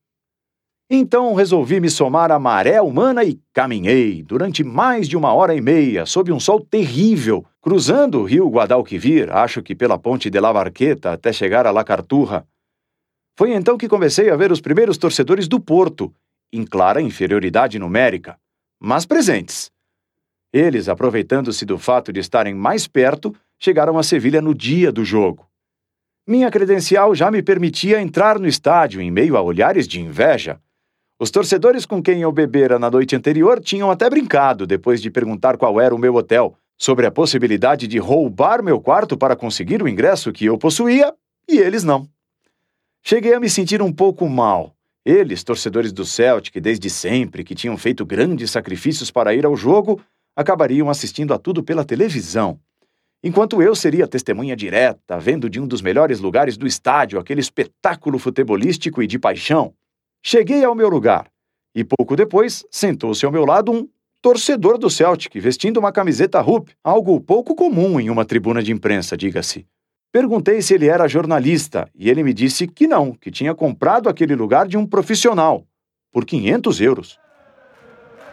Então resolvi me somar à maré humana e caminhei durante mais de uma hora e meia sob um sol terrível, cruzando o rio Guadalquivir, acho que pela ponte de La Barqueta até chegar a La Carturra. Foi então que comecei a ver os primeiros torcedores do Porto, em clara inferioridade numérica, mas presentes. Eles, aproveitando-se do fato de estarem mais perto, chegaram a Sevilha no dia do jogo. Minha credencial já me permitia entrar no estádio em meio a olhares de inveja. Os torcedores com quem eu bebera na noite anterior tinham até brincado depois de perguntar qual era o meu hotel, sobre a possibilidade de roubar meu quarto para conseguir o ingresso que eu possuía, e eles não. Cheguei a me sentir um pouco mal, eles, torcedores do Celtic desde sempre, que tinham feito grandes sacrifícios para ir ao jogo, acabariam assistindo a tudo pela televisão. Enquanto eu seria testemunha direta, vendo de um dos melhores lugares do estádio aquele espetáculo futebolístico e de paixão. Cheguei ao meu lugar e pouco depois sentou-se ao meu lado um torcedor do Celtic vestindo uma camiseta Rupp, algo pouco comum em uma tribuna de imprensa, diga-se. Perguntei se ele era jornalista e ele me disse que não, que tinha comprado aquele lugar de um profissional, por 500 euros.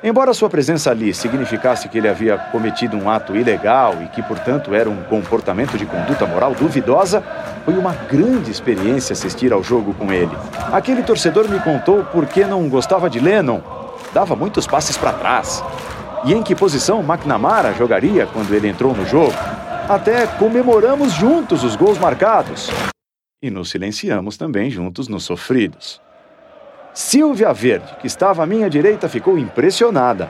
Embora sua presença ali significasse que ele havia cometido um ato ilegal e que, portanto, era um comportamento de conduta moral duvidosa, foi uma grande experiência assistir ao jogo com ele. Aquele torcedor me contou por que não gostava de Lennon, dava muitos passes para trás, e em que posição McNamara jogaria quando ele entrou no jogo. Até comemoramos juntos os gols marcados. E nos silenciamos também juntos nos sofridos. Silvia Verde, que estava à minha direita, ficou impressionada.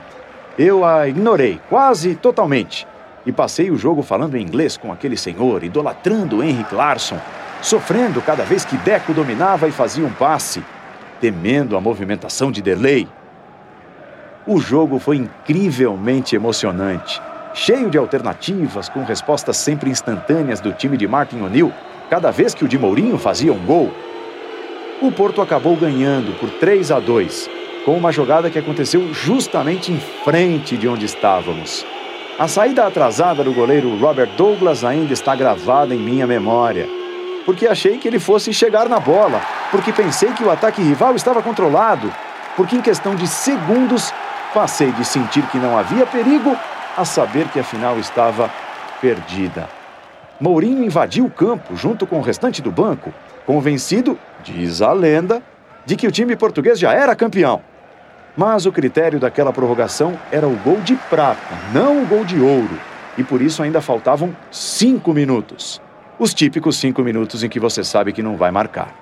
Eu a ignorei quase totalmente e passei o jogo falando em inglês com aquele senhor, idolatrando Henrik Larsson, sofrendo cada vez que Deco dominava e fazia um passe, temendo a movimentação de Derlei. O jogo foi incrivelmente emocionante cheio de alternativas, com respostas sempre instantâneas do time de Martin O'Neill, cada vez que o de Mourinho fazia um gol. O Porto acabou ganhando por 3 a 2, com uma jogada que aconteceu justamente em frente de onde estávamos. A saída atrasada do goleiro Robert Douglas ainda está gravada em minha memória, porque achei que ele fosse chegar na bola, porque pensei que o ataque rival estava controlado, porque em questão de segundos passei de sentir que não havia perigo a saber que a final estava perdida. Mourinho invadiu o campo junto com o restante do banco, convencido, diz a lenda, de que o time português já era campeão. Mas o critério daquela prorrogação era o gol de prata, não o gol de ouro, e por isso ainda faltavam cinco minutos. Os típicos cinco minutos em que você sabe que não vai marcar.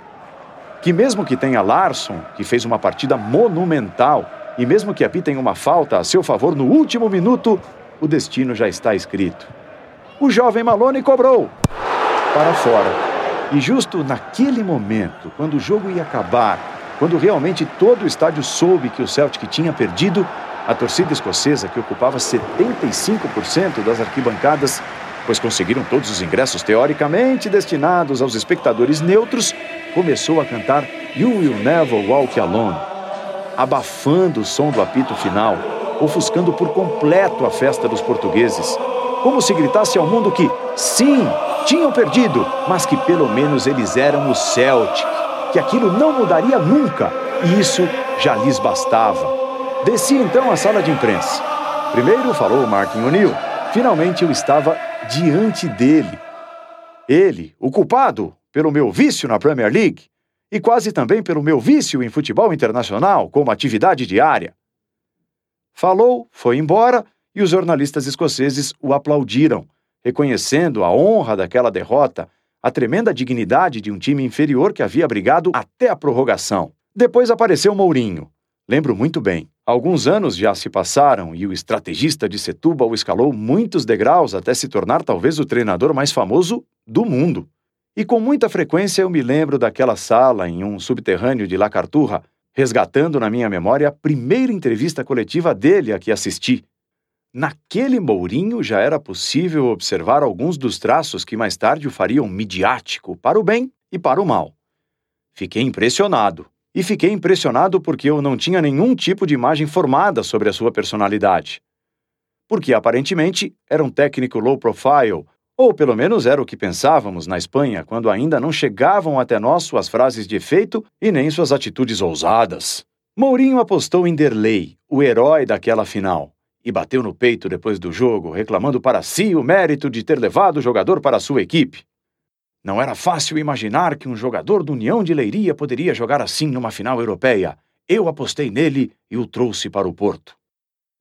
Que mesmo que tenha Larson, que fez uma partida monumental, e mesmo que apitem uma falta a seu favor no último minuto, o destino já está escrito. O jovem Malone cobrou para fora. E justo naquele momento, quando o jogo ia acabar, quando realmente todo o estádio soube que o Celtic tinha perdido, a torcida escocesa, que ocupava 75% das arquibancadas, pois conseguiram todos os ingressos teoricamente destinados aos espectadores neutros, começou a cantar You Will Never Walk Alone, abafando o som do apito final ofuscando por completo a festa dos portugueses. Como se gritasse ao mundo que, sim, tinham perdido, mas que pelo menos eles eram o Celtic, que aquilo não mudaria nunca, e isso já lhes bastava. Desci então à sala de imprensa. Primeiro falou Martin O'Neill. Finalmente eu estava diante dele. Ele, o culpado pelo meu vício na Premier League e quase também pelo meu vício em futebol internacional como atividade diária. Falou, foi embora e os jornalistas escoceses o aplaudiram, reconhecendo a honra daquela derrota, a tremenda dignidade de um time inferior que havia brigado até a prorrogação. Depois apareceu Mourinho. Lembro muito bem. Alguns anos já se passaram e o estrategista de Setúbal escalou muitos degraus até se tornar talvez o treinador mais famoso do mundo. E com muita frequência eu me lembro daquela sala em um subterrâneo de La Carturra, resgatando na minha memória a primeira entrevista coletiva dele a que assisti. Naquele Mourinho já era possível observar alguns dos traços que mais tarde o fariam midiático, para o bem e para o mal. Fiquei impressionado. E fiquei impressionado porque eu não tinha nenhum tipo de imagem formada sobre a sua personalidade. Porque aparentemente era um técnico low profile, ou pelo menos era o que pensávamos na Espanha quando ainda não chegavam até nós suas frases de efeito e nem suas atitudes ousadas. Mourinho apostou em Derlei, o herói daquela final, e bateu no peito depois do jogo, reclamando para si o mérito de ter levado o jogador para sua equipe. Não era fácil imaginar que um jogador do União de Leiria poderia jogar assim numa final europeia. Eu apostei nele e o trouxe para o Porto.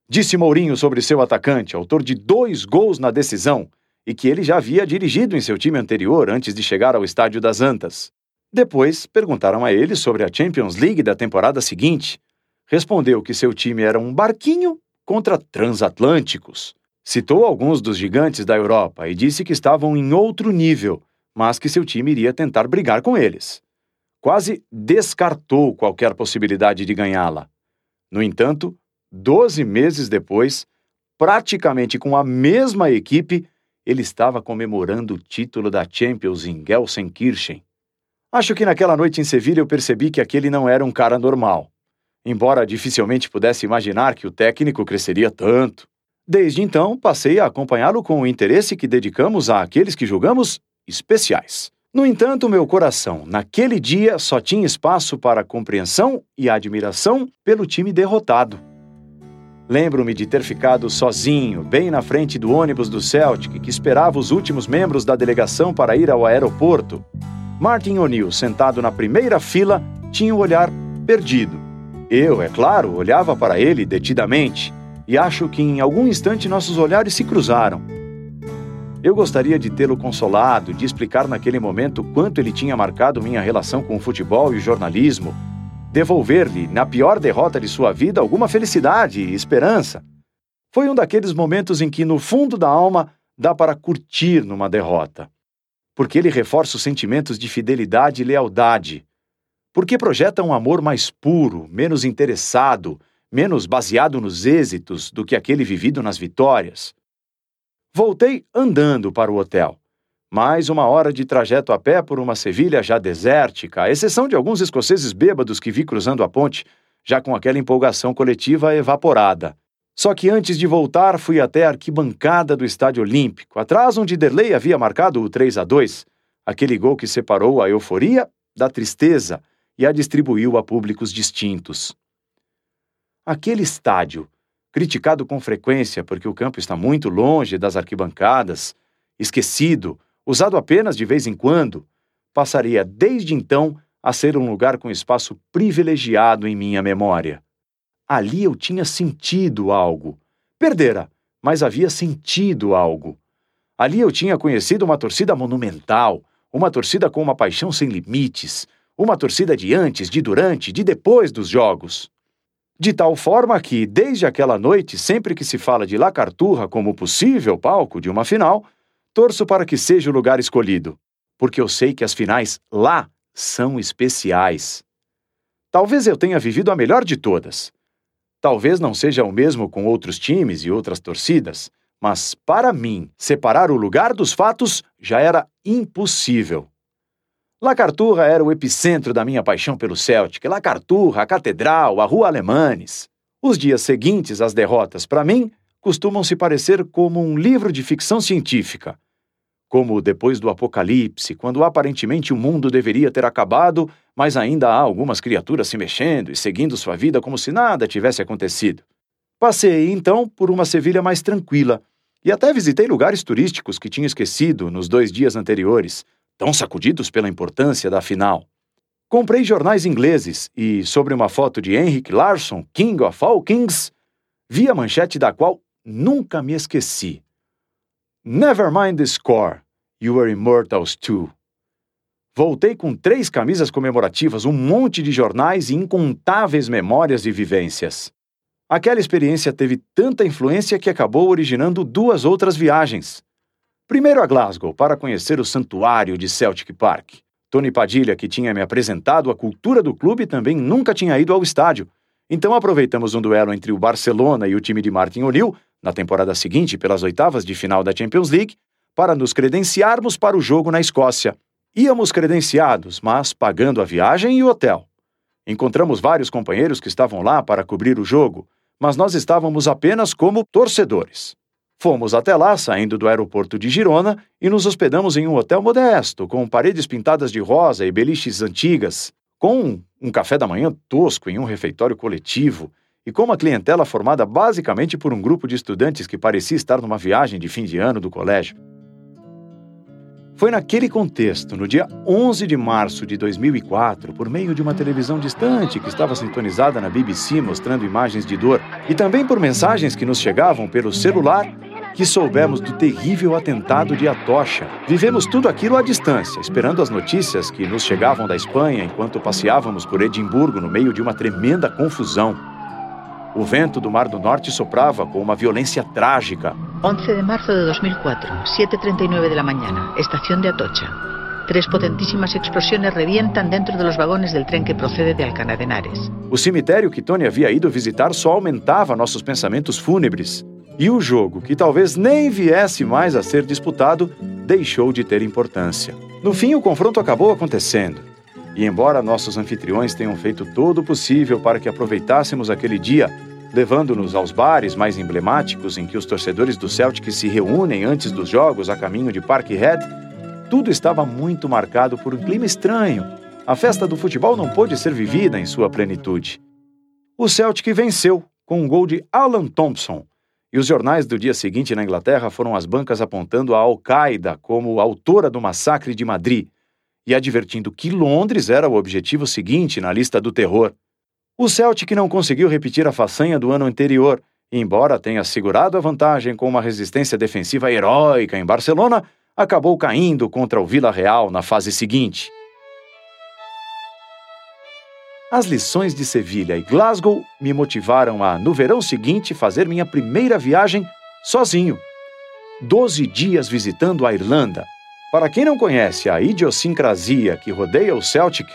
Disse Mourinho sobre seu atacante, autor de dois gols na decisão, e que ele já havia dirigido em seu time anterior antes de chegar ao Estádio das Antas. Depois, perguntaram a ele sobre a Champions League da temporada seguinte. Respondeu que seu time era um barquinho contra transatlânticos. Citou alguns dos gigantes da Europa e disse que estavam em outro nível mas que seu time iria tentar brigar com eles. Quase descartou qualquer possibilidade de ganhá-la. No entanto, 12 meses depois, praticamente com a mesma equipe, ele estava comemorando o título da Champions em Gelsenkirchen. Acho que naquela noite em Sevilha eu percebi que aquele não era um cara normal. Embora dificilmente pudesse imaginar que o técnico cresceria tanto. Desde então, passei a acompanhá-lo com o interesse que dedicamos àqueles que julgamos especiais. No entanto, meu coração, naquele dia, só tinha espaço para compreensão e admiração pelo time derrotado. Lembro-me de ter ficado sozinho, bem na frente do ônibus do Celtic, que esperava os últimos membros da delegação para ir ao aeroporto. Martin O'Neill, sentado na primeira fila, tinha o olhar perdido. Eu, é claro, olhava para ele detidamente, e acho que em algum instante nossos olhares se cruzaram. Eu gostaria de tê-lo consolado, de explicar naquele momento quanto ele tinha marcado minha relação com o futebol e o jornalismo, devolver-lhe, na pior derrota de sua vida, alguma felicidade e esperança. Foi um daqueles momentos em que, no fundo da alma, dá para curtir numa derrota. Porque ele reforça os sentimentos de fidelidade e lealdade. Porque projeta um amor mais puro, menos interessado, menos baseado nos êxitos do que aquele vivido nas vitórias. Voltei andando para o hotel. Mais uma hora de trajeto a pé por uma Sevilha já desértica, à exceção de alguns escoceses bêbados que vi cruzando a ponte, já com aquela empolgação coletiva evaporada. Só que antes de voltar, fui até a arquibancada do Estádio Olímpico, atrás onde Derlei havia marcado o 3 a 2, aquele gol que separou a euforia da tristeza e a distribuiu a públicos distintos. Aquele estádio, criticado com frequência porque o campo está muito longe das arquibancadas, esquecido, usado apenas de vez em quando, passaria desde então a ser um lugar com espaço privilegiado em minha memória. Ali eu tinha sentido algo. Perdera, mas havia sentido algo. Ali eu tinha conhecido uma torcida monumental, uma torcida com uma paixão sem limites, uma torcida de antes, de durante, de depois dos jogos. De tal forma que, desde aquela noite, sempre que se fala de La Carturra como possível palco de uma final, torço para que seja o lugar escolhido, porque eu sei que as finais lá são especiais. Talvez eu tenha vivido a melhor de todas. Talvez não seja o mesmo com outros times e outras torcidas, mas para mim, separar o lugar dos fatos já era impossível. La Carturra era o epicentro da minha paixão pelo Celtic. La Carturra, a Catedral, a Rua Alemanes. Os dias seguintes às derrotas, para mim, costumam se parecer como um livro de ficção científica. Como depois do apocalipse, quando aparentemente o mundo deveria ter acabado, mas ainda há algumas criaturas se mexendo e seguindo sua vida como se nada tivesse acontecido. Passei, então, por uma Sevilha mais tranquila e até visitei lugares turísticos que tinha esquecido nos dois dias anteriores tão sacudidos pela importância da final. Comprei jornais ingleses e, sobre uma foto de Henrik Larsson, King of All Kings, vi a manchete da qual nunca me esqueci. Never mind the score, you are immortals too. Voltei com três camisas comemorativas, um monte de jornais e incontáveis memórias e vivências. Aquela experiência teve tanta influência que acabou originando duas outras viagens. Primeiro a Glasgow, para conhecer o santuário de Celtic Park. Tony Padilha, que tinha me apresentado a cultura do clube, também nunca tinha ido ao estádio. Então aproveitamos um duelo entre o Barcelona e o time de Martin O'Neill, na temporada seguinte pelas oitavas de final da Champions League, para nos credenciarmos para o jogo na Escócia. Íamos credenciados, mas pagando a viagem e o hotel. Encontramos vários companheiros que estavam lá para cobrir o jogo, mas nós estávamos apenas como torcedores. Fomos até lá, saindo do aeroporto de Girona, e nos hospedamos em um hotel modesto, com paredes pintadas de rosa e beliches antigas, com um café da manhã tosco em um refeitório coletivo e com uma clientela formada basicamente por um grupo de estudantes que parecia estar numa viagem de fim de ano do colégio. Foi naquele contexto, no dia 11 de março de 2004, por meio de uma televisão distante que estava sintonizada na BBC mostrando imagens de dor, e também por mensagens que nos chegavam pelo celular, que soubemos do terrível atentado de Atocha. Vivemos tudo aquilo à distância, esperando as notícias que nos chegavam da Espanha enquanto passeávamos por Edimburgo no meio de uma tremenda confusão. O vento do Mar do Norte soprava com uma violência trágica. 11 de março de 2004, 7.39 de la mañana, estación de Atocha. Tres potentísimas explosiones revientan dentro de los vagones del tren que procede de Alcalá de Henares. O cemitério que Tony havia ido visitar só aumentava nossos pensamentos fúnebres. E o jogo, que talvez nem viesse mais a ser disputado, deixou de ter importância. No fim, o confronto acabou acontecendo. E embora nossos anfitriões tenham feito todo o possível para que aproveitássemos aquele dia, levando-nos aos bares mais emblemáticos em que os torcedores do Celtic se reúnem antes dos jogos a caminho de Parkhead, tudo estava muito marcado por um clima estranho. A festa do futebol não pôde ser vivida em sua plenitude. O Celtic venceu com um gol de Alan Thompson, e os jornais do dia seguinte na Inglaterra foram as bancas apontando a Al-Qaeda como autora do massacre de Madrid e advertindo que Londres era o objetivo seguinte na lista do terror. O Celtic não conseguiu repetir a façanha do ano anterior, embora tenha segurado a vantagem com uma resistência defensiva heróica em Barcelona, acabou caindo contra o Vila Real na fase seguinte. As lições de Sevilha e Glasgow me motivaram a, no verão seguinte, fazer minha primeira viagem sozinho. Doze dias visitando a Irlanda, para quem não conhece a idiosincrasia que rodeia o Celtic,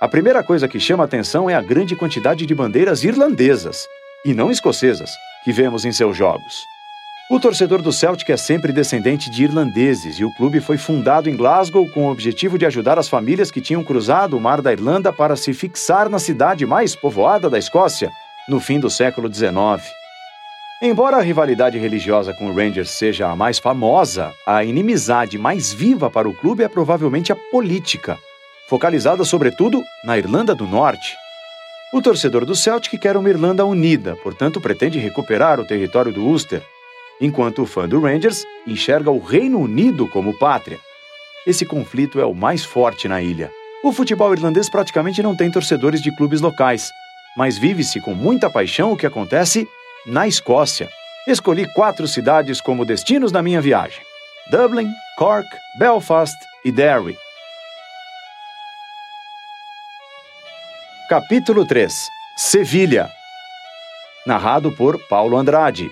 a primeira coisa que chama atenção é a grande quantidade de bandeiras irlandesas, e não escocesas, que vemos em seus jogos. O torcedor do Celtic é sempre descendente de irlandeses e o clube foi fundado em Glasgow com o objetivo de ajudar as famílias que tinham cruzado o Mar da Irlanda para se fixar na cidade mais povoada da Escócia, no fim do século XIX. Embora a rivalidade religiosa com o Rangers seja a mais famosa, a inimizade mais viva para o clube é provavelmente a política, focalizada sobretudo na Irlanda do Norte. O torcedor do Celtic quer uma Irlanda unida, portanto pretende recuperar o território do Ulster, enquanto o fã do Rangers enxerga o Reino Unido como pátria. Esse conflito é o mais forte na ilha. O futebol irlandês praticamente não tem torcedores de clubes locais, mas vive-se com muita paixão o que acontece na Escócia. Escolhi quatro cidades como destinos da minha viagem: Dublin, Cork, Belfast e Derry. Capítulo 3 Sevilha Narrado por Paulo Andrade.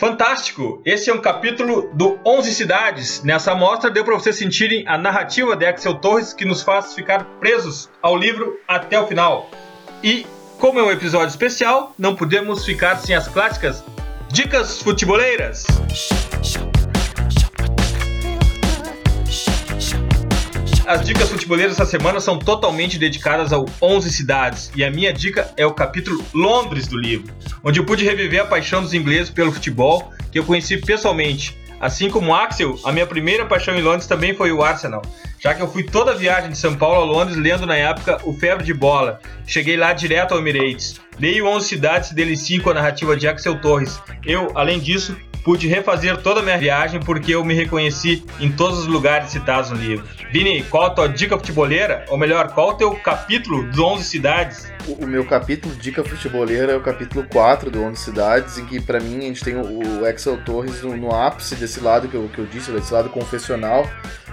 Fantástico! Esse é um capítulo do 11 Cidades. Nessa amostra deu para vocês sentirem a narrativa de Axel Torres que nos faz ficar presos ao livro até o final. E, como é um episódio especial, não podemos ficar sem as clássicas Dicas Futeboleiras. As dicas futeboleiras essa semana são totalmente dedicadas ao 11 cidades e a minha dica é o capítulo Londres do livro, onde eu pude reviver a paixão dos ingleses pelo futebol que eu conheci pessoalmente. Assim como Axel, a minha primeira paixão em Londres também foi o Arsenal, já que eu fui toda a viagem de São Paulo a Londres lendo na época o Febre de Bola. Cheguei lá direto ao Emirates. Leio 11 cidades e delicio com a narrativa de Axel Torres. Eu, além disso, pude refazer toda a minha viagem porque eu me reconheci em todos os lugares citados no livro. Vini, qual a tua dica futeboleira? Ou melhor, qual o teu capítulo dos 11 cidades? O, o meu capítulo Dica Futeboleira é o capítulo 4 do 11 Cidades, em que para mim a gente tem o, o Axel Torres no, no, ápice desse lado que eu, que eu disse, desse lado confessional,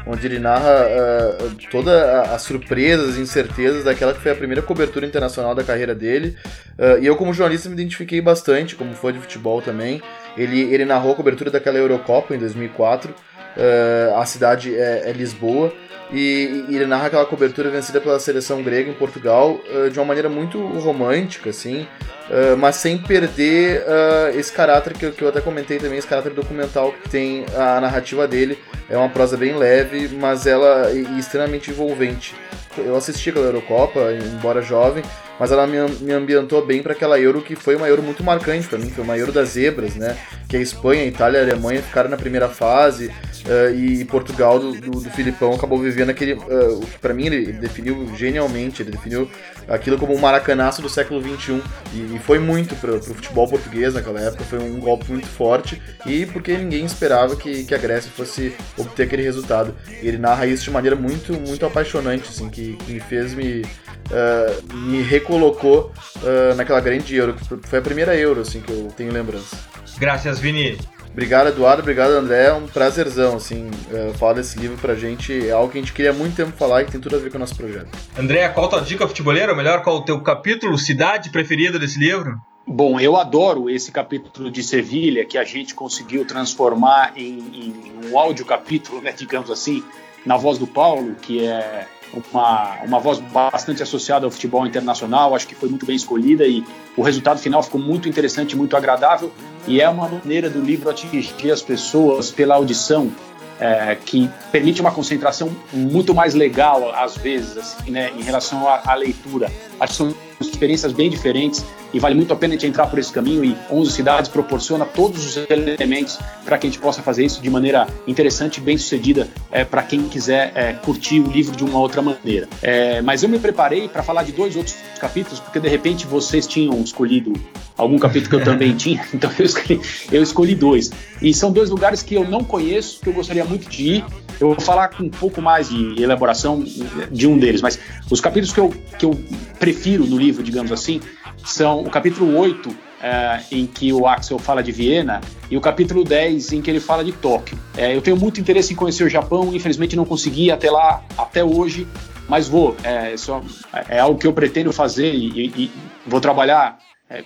onde ele narra uh, todas as surpresas e incertezas daquela que foi a primeira cobertura internacional da carreira dele. Uh, e eu, como jornalista, me identifiquei bastante, como fã de futebol também. Ele, ele narrou a cobertura daquela Eurocopa em 2004. Uh, a cidade é, é Lisboa. E, e, ele narra aquela cobertura vencida pela seleção grega em Portugal uh, de uma maneira muito romântica, assim, uh, mas sem perder uh, esse caráter que que eu, até comentei também, esse caráter documental que tem a narrativa dele. É uma prosa bem leve, mas ela é extremamente envolvente. Eu assisti aquela Eurocopa, embora jovem, mas ela me, me ambientou bem para aquela Euro que foi uma Euro muito marcante para mim, foi uma Euro das zebras, né? Que a Espanha, a Itália e a Alemanha ficaram na primeira fase uh, e Portugal do, do, do, Filipão acabou vivendo aquele. Uh, para mim, ele, definiu genialmente, ele definiu aquilo como um maracanaço do século XXI e, e foi muito para o futebol português naquela época, foi um golpe muito forte e porque ninguém esperava que, que a Grécia fosse obter aquele resultado. Ele narra isso de maneira muito, muito apaixonante, assim, que, que me fez me uh, me recolocou uh, naquela grande Euro, foi a primeira Euro assim, que eu tenho lembrança. Graças, Vini. Obrigado, Eduardo. Obrigado, André. É um prazerzão, assim, uh, falar desse livro pra gente. É algo que a gente queria há muito tempo falar e que tem tudo a ver com o nosso projeto. André, qual a tua dica futebolera? Ou melhor, qual o teu capítulo, cidade preferida desse livro? Bom, eu adoro esse capítulo de Sevilha que a gente conseguiu transformar em, em um áudio capítulo, né, digamos assim, na voz do Paulo, que é uma, uma voz bastante associada ao futebol internacional, acho que foi muito bem escolhida e o resultado final ficou muito interessante, muito agradável e é uma maneira do livro atingir as pessoas pela audição é, que permite uma concentração muito mais legal às vezes assim, né, em relação à, leitura. Acho que são experiências bem diferentes e vale muito a pena a gente entrar por esse caminho e 11 cidades proporciona todos os elementos para que a gente possa fazer isso de maneira interessante e bem sucedida é, para quem quiser é, curtir o livro de uma outra maneira. É, mas eu me preparei para falar de dois outros capítulos porque de repente vocês tinham escolhido algum capítulo que eu também tinha, então eu escolhi, eu escolhi dois. E são dois lugares que eu não conheço, que eu gostaria muito de ir. Eu vou falar com um pouco mais de elaboração de um deles, mas os capítulos que eu, que eu prefiro no livro, digamos assim, são o capítulo 8, é, em que o Axel fala de Viena, e o capítulo 10, em que ele fala de Tóquio. É, eu tenho muito interesse em conhecer o Japão, infelizmente não consegui até lá, até hoje, mas vou. É, é, é algo que eu pretendo fazer e, e vou trabalhar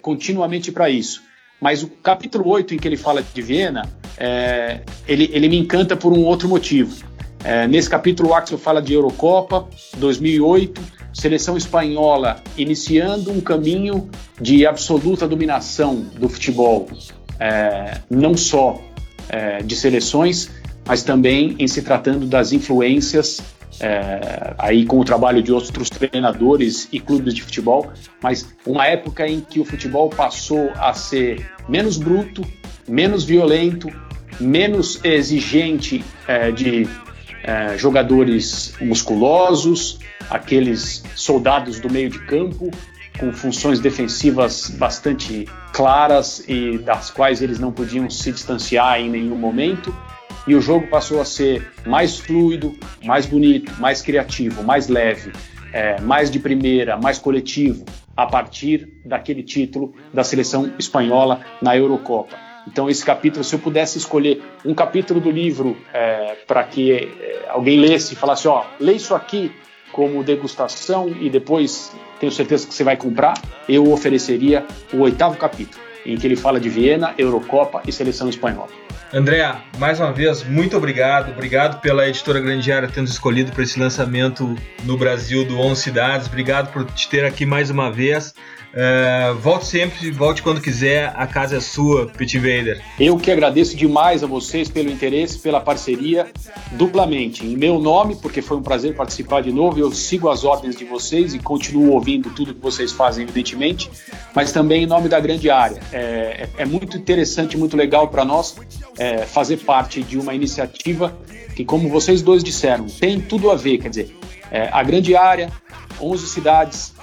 continuamente para isso. Mas o capítulo 8, em que ele fala de Viena, é, ele, ele me encanta por um outro motivo. É, nesse capítulo, o Axel fala de Eurocopa 2008, seleção espanhola iniciando um caminho de absoluta dominação do futebol, é, não só é, de seleções, mas também em se tratando das influências, é, aí com o trabalho de outros treinadores e clubes de futebol, mas uma época em que o futebol passou a ser menos bruto, menos violento, menos exigente é, de é, jogadores musculosos, aqueles soldados do meio de campo com funções defensivas bastante claras e das quais eles não podiam se distanciar em nenhum momento. E o jogo passou a ser mais fluido, mais bonito, mais criativo, mais leve, é, mais de primeira, mais coletivo, a partir daquele título da seleção espanhola na Eurocopa. Então, esse capítulo, se eu pudesse escolher um capítulo do livro é, para que é, alguém lesse e falasse: Ó, lê isso aqui como degustação e depois tenho certeza que você vai comprar, eu ofereceria o oitavo capítulo, em que ele fala de Viena, Eurocopa e seleção espanhola. André, mais uma vez, muito obrigado. Obrigado pela editora Grandiária ter nos escolhido para esse lançamento no Brasil do 11 Cidades. Obrigado por te ter aqui mais uma vez. Uh, volte sempre, volte quando quiser, a casa é sua, Pit Invader. Eu que agradeço demais a vocês pelo interesse, pela parceria, duplamente. Em meu nome, porque foi um prazer participar de novo, eu sigo as ordens de vocês e continuo ouvindo tudo que vocês fazem, evidentemente, mas também em nome da grande área. É, é, é muito interessante, muito legal para nós é, fazer parte de uma iniciativa que, como vocês dois disseram, tem tudo a ver, quer dizer, é, a grande área, 11 cidades,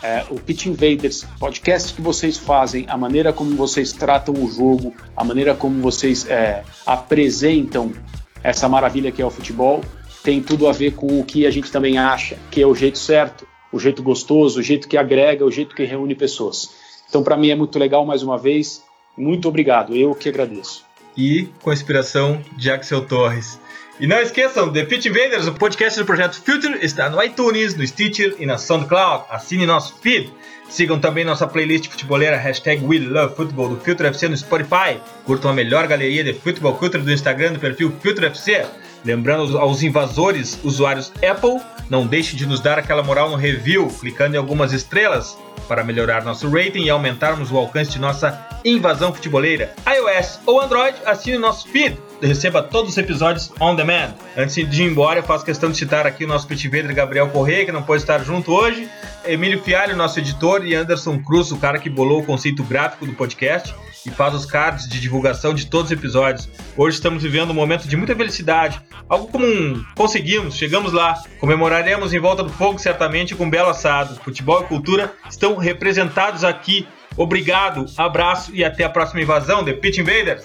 é, o Pitch Invaders, podcast que vocês fazem, a maneira como vocês tratam o jogo, a maneira como vocês é, apresentam essa maravilha que é o futebol, tem tudo a ver com o que a gente também acha que é o jeito certo, o jeito gostoso, o jeito que agrega, o jeito que reúne pessoas. Então, para mim é muito legal, mais uma vez, muito obrigado, eu que agradeço. E com a inspiração de Axel Torres. E não esqueçam, The Pitch Invaders, o podcast do projeto Future, está no iTunes, no Stitcher e na SoundCloud. Assine nosso feed. Sigam também nossa playlist futeboleira hashtag We Love Football do Future FC no Spotify. Curtam a melhor galeria de futebol culture do Instagram do perfil Future FC. Lembrando aos invasores, usuários Apple, não deixe de nos dar aquela moral no review, clicando em algumas estrelas para melhorar nosso rating e aumentarmos o alcance de nossa invasão futeboleira. iOS ou Android, assine nosso feed receba todos os episódios on demand. Antes de ir embora, eu faço questão de citar aqui o nosso pitvader Gabriel Correia, que não pode estar junto hoje, Emílio Fialho, nosso editor, e Anderson Cruz, o cara que bolou o conceito gráfico do podcast e faz os cards de divulgação de todos os episódios. Hoje estamos vivendo um momento de muita felicidade, algo comum. Conseguimos, chegamos lá. Comemoraremos em volta do fogo certamente com um belo assado. Futebol e cultura estão representados aqui. Obrigado, abraço e até a próxima invasão The Pitch Invaders.